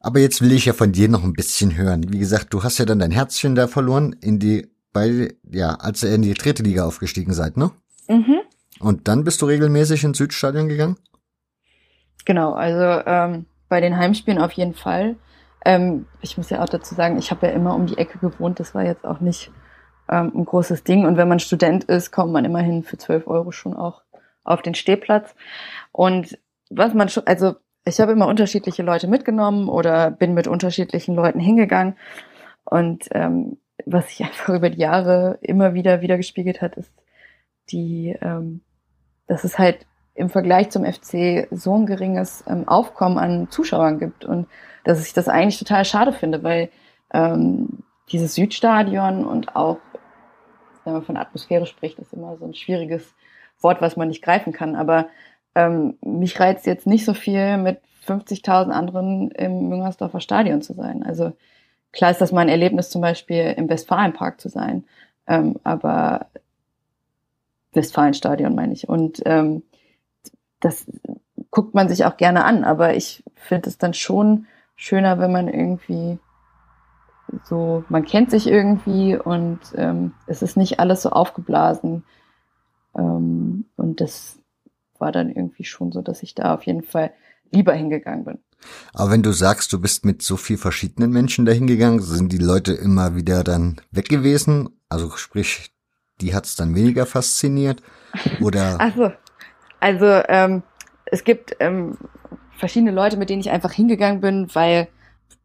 Aber jetzt will ich ja von dir noch ein bisschen hören. Wie gesagt, du hast ja dann dein Herzchen da verloren in die, bei, ja, als ihr in die dritte Liga aufgestiegen seid, ne? Mhm. Und dann bist du regelmäßig ins Südstadion gegangen? Genau, also ähm, bei den Heimspielen auf jeden Fall. Ähm, ich muss ja auch dazu sagen, ich habe ja immer um die Ecke gewohnt. Das war jetzt auch nicht ähm, ein großes Ding. Und wenn man Student ist, kommt man immerhin für 12 Euro schon auch auf den Stehplatz. Und was man schon, also ich habe immer unterschiedliche Leute mitgenommen oder bin mit unterschiedlichen Leuten hingegangen. Und ähm, was sich einfach über die Jahre immer wieder wieder gespiegelt hat, ist die, ähm, dass es halt im Vergleich zum FC so ein geringes ähm, Aufkommen an Zuschauern gibt und dass ich das eigentlich total schade finde, weil ähm, dieses Südstadion und auch, wenn man von Atmosphäre spricht, ist immer so ein schwieriges Wort, was man nicht greifen kann, aber ähm, mich reizt jetzt nicht so viel, mit 50.000 anderen im Müngersdorfer Stadion zu sein. Also klar ist das mein Erlebnis, zum Beispiel im Westfalenpark zu sein. Ähm, aber Westfalenstadion meine ich. Und ähm, das guckt man sich auch gerne an, aber ich finde es dann schon schöner, wenn man irgendwie so, man kennt sich irgendwie und ähm, es ist nicht alles so aufgeblasen. Ähm, und das war dann irgendwie schon so, dass ich da auf jeden Fall lieber hingegangen bin. Aber wenn du sagst, du bist mit so viel verschiedenen Menschen dahin gegangen, sind die Leute immer wieder dann weg gewesen? Also sprich, die hat's dann weniger fasziniert? Oder? Also, also ähm, es gibt ähm, verschiedene Leute, mit denen ich einfach hingegangen bin, weil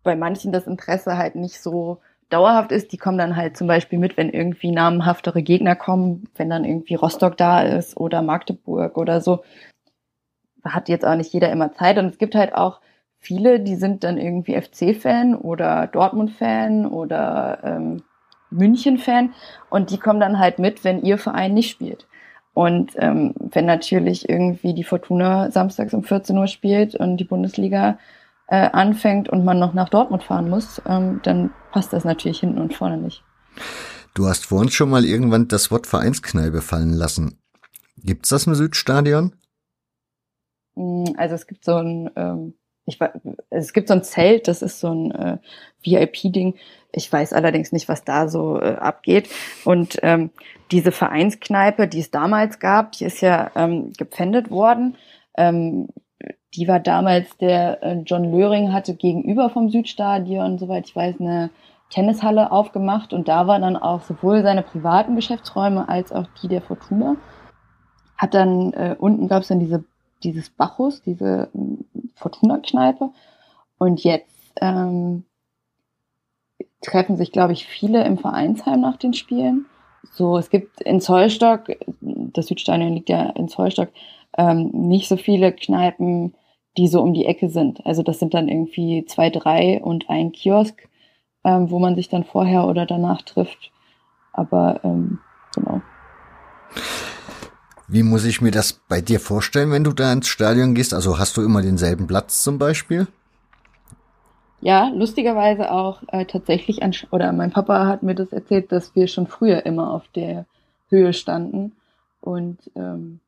bei manchen das Interesse halt nicht so dauerhaft ist. Die kommen dann halt zum Beispiel mit, wenn irgendwie namenhaftere Gegner kommen, wenn dann irgendwie Rostock da ist oder Magdeburg oder so. Hat jetzt auch nicht jeder immer Zeit. Und es gibt halt auch viele, die sind dann irgendwie FC-Fan oder Dortmund-Fan oder ähm, München-Fan und die kommen dann halt mit, wenn ihr Verein nicht spielt. Und ähm, wenn natürlich irgendwie die Fortuna samstags um 14 Uhr spielt und die Bundesliga äh, anfängt und man noch nach Dortmund fahren muss, ähm, dann passt das natürlich hinten und vorne nicht. Du hast vor uns schon mal irgendwann das Wort Vereinskneipe fallen lassen. Gibt's das im Südstadion? Mm, also es gibt so ein, ähm, ich weiß, es gibt so ein Zelt, das ist so ein äh, VIP-Ding. Ich weiß allerdings nicht, was da so äh, abgeht. Und ähm, diese Vereinskneipe, die es damals gab, die ist ja ähm, gepfändet worden. Ähm, die war damals der äh, John Löring hatte gegenüber vom Südstadion, soweit ich weiß, eine Tennishalle aufgemacht und da waren dann auch sowohl seine privaten Geschäftsräume als auch die der Fortuna. Hat dann äh, unten gab es dann diese dieses Bacchus, diese Fortuna-Kneipe und jetzt ähm, treffen sich, glaube ich, viele im Vereinsheim nach den Spielen. So, es gibt in Zollstock, das Südstadion liegt ja in Zollstock, ähm, nicht so viele Kneipen, die so um die Ecke sind. Also das sind dann irgendwie zwei, drei und ein Kiosk, ähm, wo man sich dann vorher oder danach trifft. Aber ähm. Wie muss ich mir das bei dir vorstellen, wenn du da ins Stadion gehst? Also hast du immer denselben Platz zum Beispiel? Ja, lustigerweise auch äh, tatsächlich, an, oder mein Papa hat mir das erzählt, dass wir schon früher immer auf der Höhe standen. Und ähm,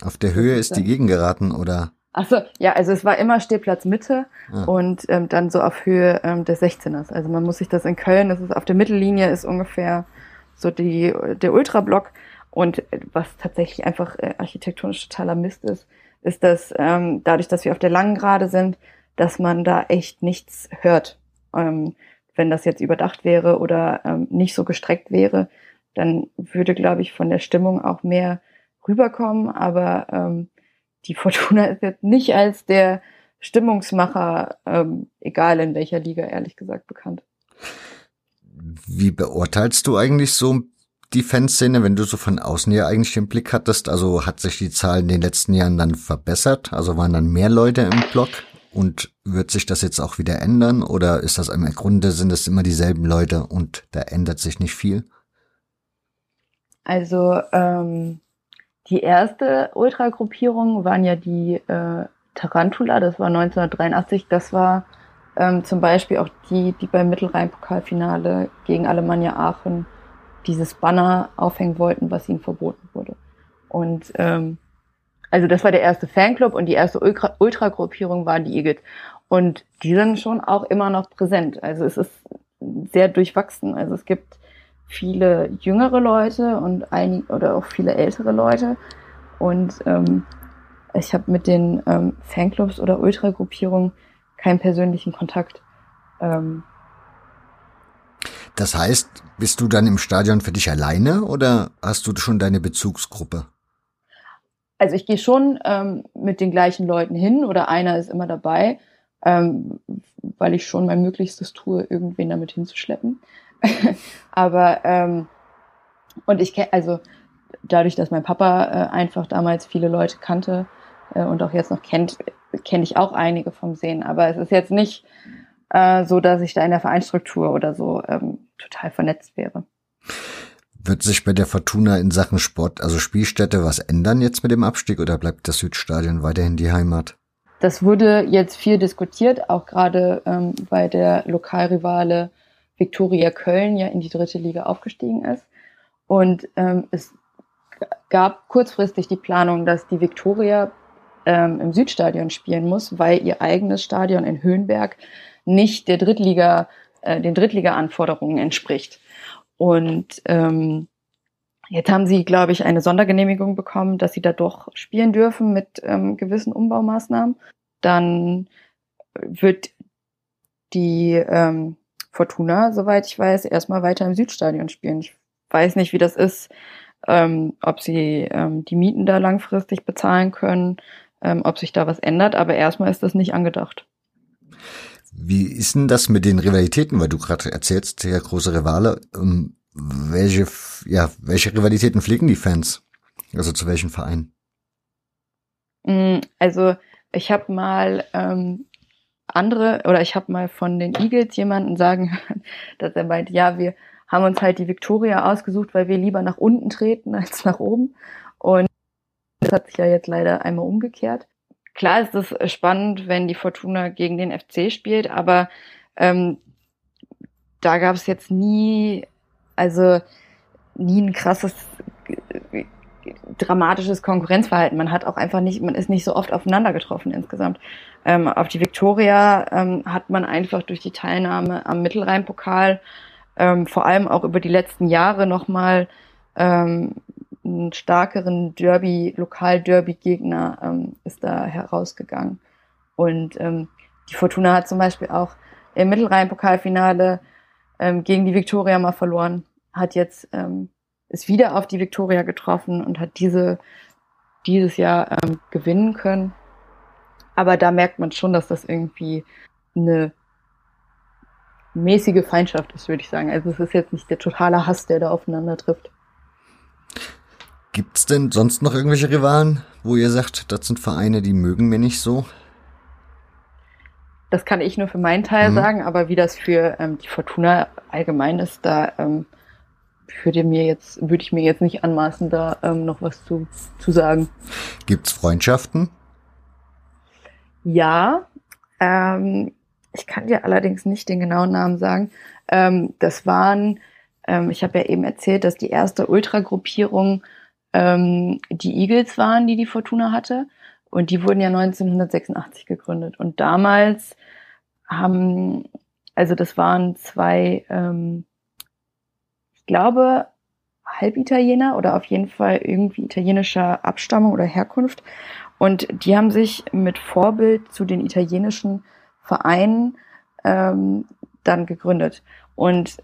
auf der Höhe ist die Gegend geraten, oder? Ach so, ja, also es war immer Stehplatz Mitte ah. und ähm, dann so auf Höhe ähm, des 16ers. Also man muss sich das in Köln, das ist auf der Mittellinie, ist ungefähr so die der Ultrablock. Und äh, was tatsächlich einfach äh, architektonisch totaler Mist ist, ist, dass ähm, dadurch, dass wir auf der langen Gerade sind, dass man da echt nichts hört. Ähm, wenn das jetzt überdacht wäre oder ähm, nicht so gestreckt wäre, dann würde, glaube ich, von der Stimmung auch mehr rüberkommen. Aber ähm, die Fortuna ist jetzt nicht als der Stimmungsmacher, ähm, egal in welcher Liga, ehrlich gesagt, bekannt. Wie beurteilst du eigentlich so die Fanszene, wenn du so von außen ja eigentlich den Blick hattest? Also hat sich die Zahl in den letzten Jahren dann verbessert? Also waren dann mehr Leute im Block? Und wird sich das jetzt auch wieder ändern? Oder ist das im Grunde sind es immer dieselben Leute und da ändert sich nicht viel? Also ähm, die erste Ultragruppierung waren ja die äh, Tarantula, das war 1983. Das war ähm, zum Beispiel auch die, die beim Mittelrhein-Pokalfinale gegen Alemannia Aachen dieses Banner aufhängen wollten, was ihnen verboten wurde. Und ähm, also das war der erste Fanclub und die erste Ultragruppierung waren die Igit. Und die sind schon auch immer noch präsent. Also es ist sehr durchwachsen. Also es gibt viele jüngere Leute und einige oder auch viele ältere Leute. Und ähm, ich habe mit den ähm, Fanclubs oder Ultragruppierungen keinen persönlichen Kontakt. Ähm, das heißt, bist du dann im Stadion für dich alleine oder hast du schon deine Bezugsgruppe? Also ich gehe schon ähm, mit den gleichen Leuten hin oder einer ist immer dabei, ähm, weil ich schon mein Möglichstes tue, irgendwen damit hinzuschleppen. Aber ähm, und ich kenne, also dadurch, dass mein Papa äh, einfach damals viele Leute kannte äh, und auch jetzt noch kennt, kenne ich auch einige vom Sehen. Aber es ist jetzt nicht äh, so, dass ich da in der Vereinsstruktur oder so ähm, total vernetzt wäre. Wird sich bei der Fortuna in Sachen Sport, also Spielstätte, was ändern jetzt mit dem Abstieg oder bleibt das Südstadion weiterhin die Heimat? Das wurde jetzt viel diskutiert, auch gerade ähm, weil der Lokalrivale Viktoria Köln ja in die dritte Liga aufgestiegen ist. Und ähm, es gab kurzfristig die Planung, dass die Viktoria ähm, im Südstadion spielen muss, weil ihr eigenes Stadion in Höhenberg nicht der Drittliga, äh, den Drittliga-Anforderungen entspricht. Und ähm, jetzt haben sie, glaube ich, eine Sondergenehmigung bekommen, dass sie da doch spielen dürfen mit ähm, gewissen Umbaumaßnahmen. Dann wird die ähm, Fortuna, soweit ich weiß, erstmal weiter im Südstadion spielen. Ich weiß nicht, wie das ist, ähm, ob sie ähm, die Mieten da langfristig bezahlen können, ähm, ob sich da was ändert, aber erstmal ist das nicht angedacht. Wie ist denn das mit den Rivalitäten, weil du gerade erzählst, der große Rivale, welche, ja, welche Rivalitäten pflegen die Fans? Also zu welchen Vereinen? Mm, also ich habe mal ähm, andere oder ich habe mal von den Eagles jemanden sagen dass er meint, ja, wir haben uns halt die Victoria ausgesucht, weil wir lieber nach unten treten als nach oben. Und das hat sich ja jetzt leider einmal umgekehrt. Klar ist es spannend, wenn die Fortuna gegen den FC spielt, aber ähm, da gab es jetzt nie, also nie ein krasses dramatisches Konkurrenzverhalten. Man hat auch einfach nicht, man ist nicht so oft aufeinander getroffen insgesamt. Ähm, auf die Viktoria ähm, hat man einfach durch die Teilnahme am Mittelrhein-Pokal ähm, vor allem auch über die letzten Jahre nochmal ähm, einen stärkeren Derby, Lokal-Derby-Gegner ähm, ist da herausgegangen. Und ähm, die Fortuna hat zum Beispiel auch im Mittelrhein-Pokalfinale ähm, gegen die Viktoria mal verloren, hat jetzt ähm, ist wieder auf die Viktoria getroffen und hat diese dieses Jahr ähm, gewinnen können. Aber da merkt man schon, dass das irgendwie eine mäßige Feindschaft ist, würde ich sagen. Also es ist jetzt nicht der totale Hass, der da aufeinander trifft. Gibt's denn sonst noch irgendwelche Rivalen, wo ihr sagt, das sind Vereine, die mögen mir nicht so? Das kann ich nur für meinen Teil mhm. sagen, aber wie das für ähm, die Fortuna allgemein ist, da ähm, würde mir jetzt, würde ich mir jetzt nicht anmaßen, da ähm, noch was zu, zu sagen. Gibt's Freundschaften? Ja, ähm, ich kann dir allerdings nicht den genauen Namen sagen. Ähm, das waren, ähm, ich habe ja eben erzählt, dass die erste Ultragruppierung ähm, die Eagles waren, die die Fortuna hatte. Und die wurden ja 1986 gegründet. Und damals haben, also das waren zwei, ähm, ich glaube, Halbitaliener oder auf jeden Fall irgendwie italienischer Abstammung oder Herkunft. Und die haben sich mit Vorbild zu den italienischen Verein ähm, dann gegründet. Und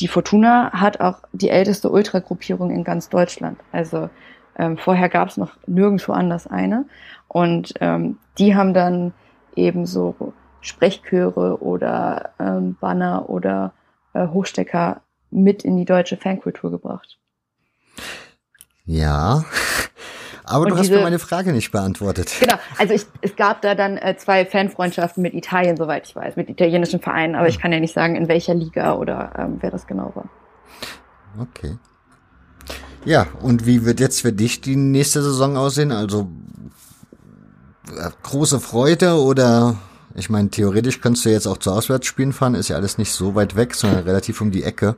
die Fortuna hat auch die älteste Ultragruppierung in ganz Deutschland. Also ähm, vorher gab es noch nirgendwo anders eine. Und ähm, die haben dann eben so Sprechchöre oder ähm, Banner oder äh, Hochstecker mit in die deutsche Fankultur gebracht. Ja, aber und du hast mir meine Frage nicht beantwortet. Genau, also ich, es gab da dann äh, zwei Fanfreundschaften mit Italien, soweit ich weiß, mit italienischen Vereinen, aber ich kann ja nicht sagen, in welcher Liga oder ähm, wer das genau war. Okay. Ja, und wie wird jetzt für dich die nächste Saison aussehen? Also äh, große Freude oder ich meine, theoretisch könntest du jetzt auch zu Auswärtsspielen fahren, ist ja alles nicht so weit weg, sondern relativ um die Ecke.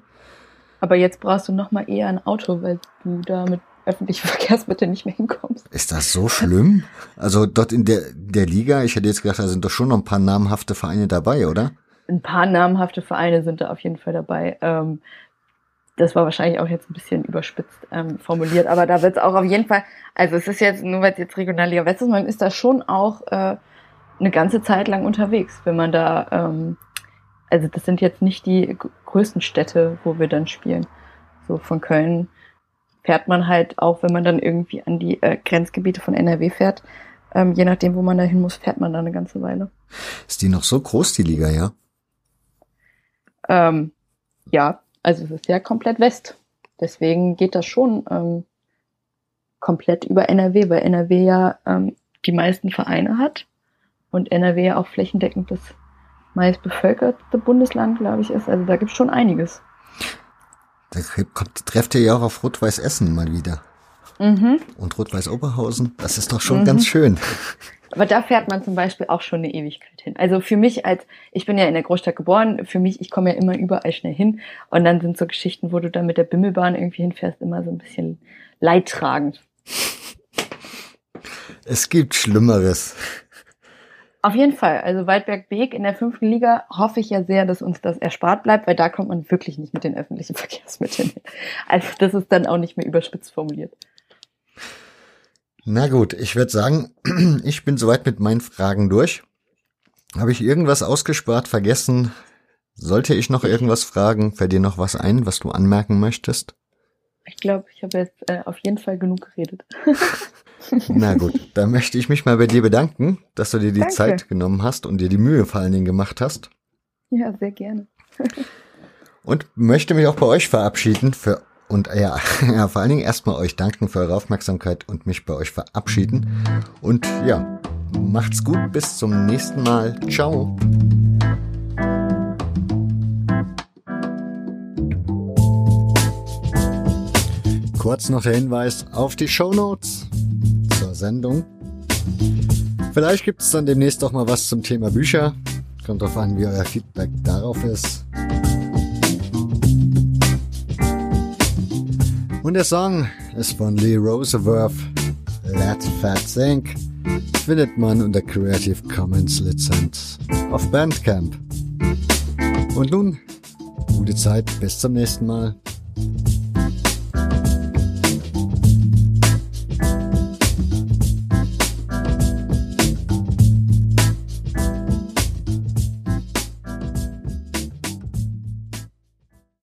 Aber jetzt brauchst du noch mal eher ein Auto, weil du da mit öffentliche Verkehrsmittel nicht mehr hinkommst. Ist das so schlimm? Also dort in der, der Liga, ich hätte jetzt gedacht, da sind doch schon noch ein paar namhafte Vereine dabei, oder? Ein paar namhafte Vereine sind da auf jeden Fall dabei. Ähm, das war wahrscheinlich auch jetzt ein bisschen überspitzt ähm, formuliert, aber da wird es auch auf jeden Fall, also es ist jetzt, nur weil es jetzt Regionalliga West ist, man ist da schon auch äh, eine ganze Zeit lang unterwegs, wenn man da, ähm, also das sind jetzt nicht die größten Städte, wo wir dann spielen. So von Köln fährt man halt auch, wenn man dann irgendwie an die äh, Grenzgebiete von NRW fährt, ähm, je nachdem, wo man da hin muss, fährt man da eine ganze Weile. Ist die noch so groß, die Liga, ja? Ähm, ja, also es ist ja komplett West. Deswegen geht das schon ähm, komplett über NRW, weil NRW ja ähm, die meisten Vereine hat und NRW ja auch flächendeckend das meist bevölkerte Bundesland, glaube ich, ist. Also da gibt es schon einiges. Da kommt, trefft ihr ja auch auf Rot-Weiß Essen mal wieder. Mhm. Und Rot-Weiß Oberhausen, das ist doch schon mhm. ganz schön. Aber da fährt man zum Beispiel auch schon eine Ewigkeit hin. Also für mich als, ich bin ja in der Großstadt geboren, für mich, ich komme ja immer überall schnell hin. Und dann sind so Geschichten, wo du dann mit der Bimmelbahn irgendwie hinfährst, immer so ein bisschen leidtragend. Es gibt Schlimmeres. Auf jeden Fall. Also Waldberg-Beek in der fünften Liga hoffe ich ja sehr, dass uns das erspart bleibt, weil da kommt man wirklich nicht mit den öffentlichen Verkehrsmitteln. Also das ist dann auch nicht mehr überspitzt formuliert. Na gut, ich würde sagen, ich bin soweit mit meinen Fragen durch. Habe ich irgendwas ausgespart, vergessen? Sollte ich noch irgendwas fragen? Fällt dir noch was ein, was du anmerken möchtest? Ich glaube, ich habe jetzt äh, auf jeden Fall genug geredet. Na gut, dann möchte ich mich mal bei dir bedanken, dass du dir die Danke. Zeit genommen hast und dir die Mühe vor allen Dingen gemacht hast. Ja, sehr gerne. Und möchte mich auch bei euch verabschieden für und ja, ja, vor allen Dingen erstmal euch danken für eure Aufmerksamkeit und mich bei euch verabschieden. Und ja, macht's gut, bis zum nächsten Mal. Ciao. Kurz noch der Hinweis auf die Shownotes zur Sendung. Vielleicht gibt's dann demnächst auch mal was zum Thema Bücher. Kommt drauf an, wie euer Feedback darauf ist. Und der Song ist von Lee Roseworth, Let Fat Think, findet man unter Creative Commons Lizenz auf Bandcamp. Und nun, gute Zeit, bis zum nächsten Mal.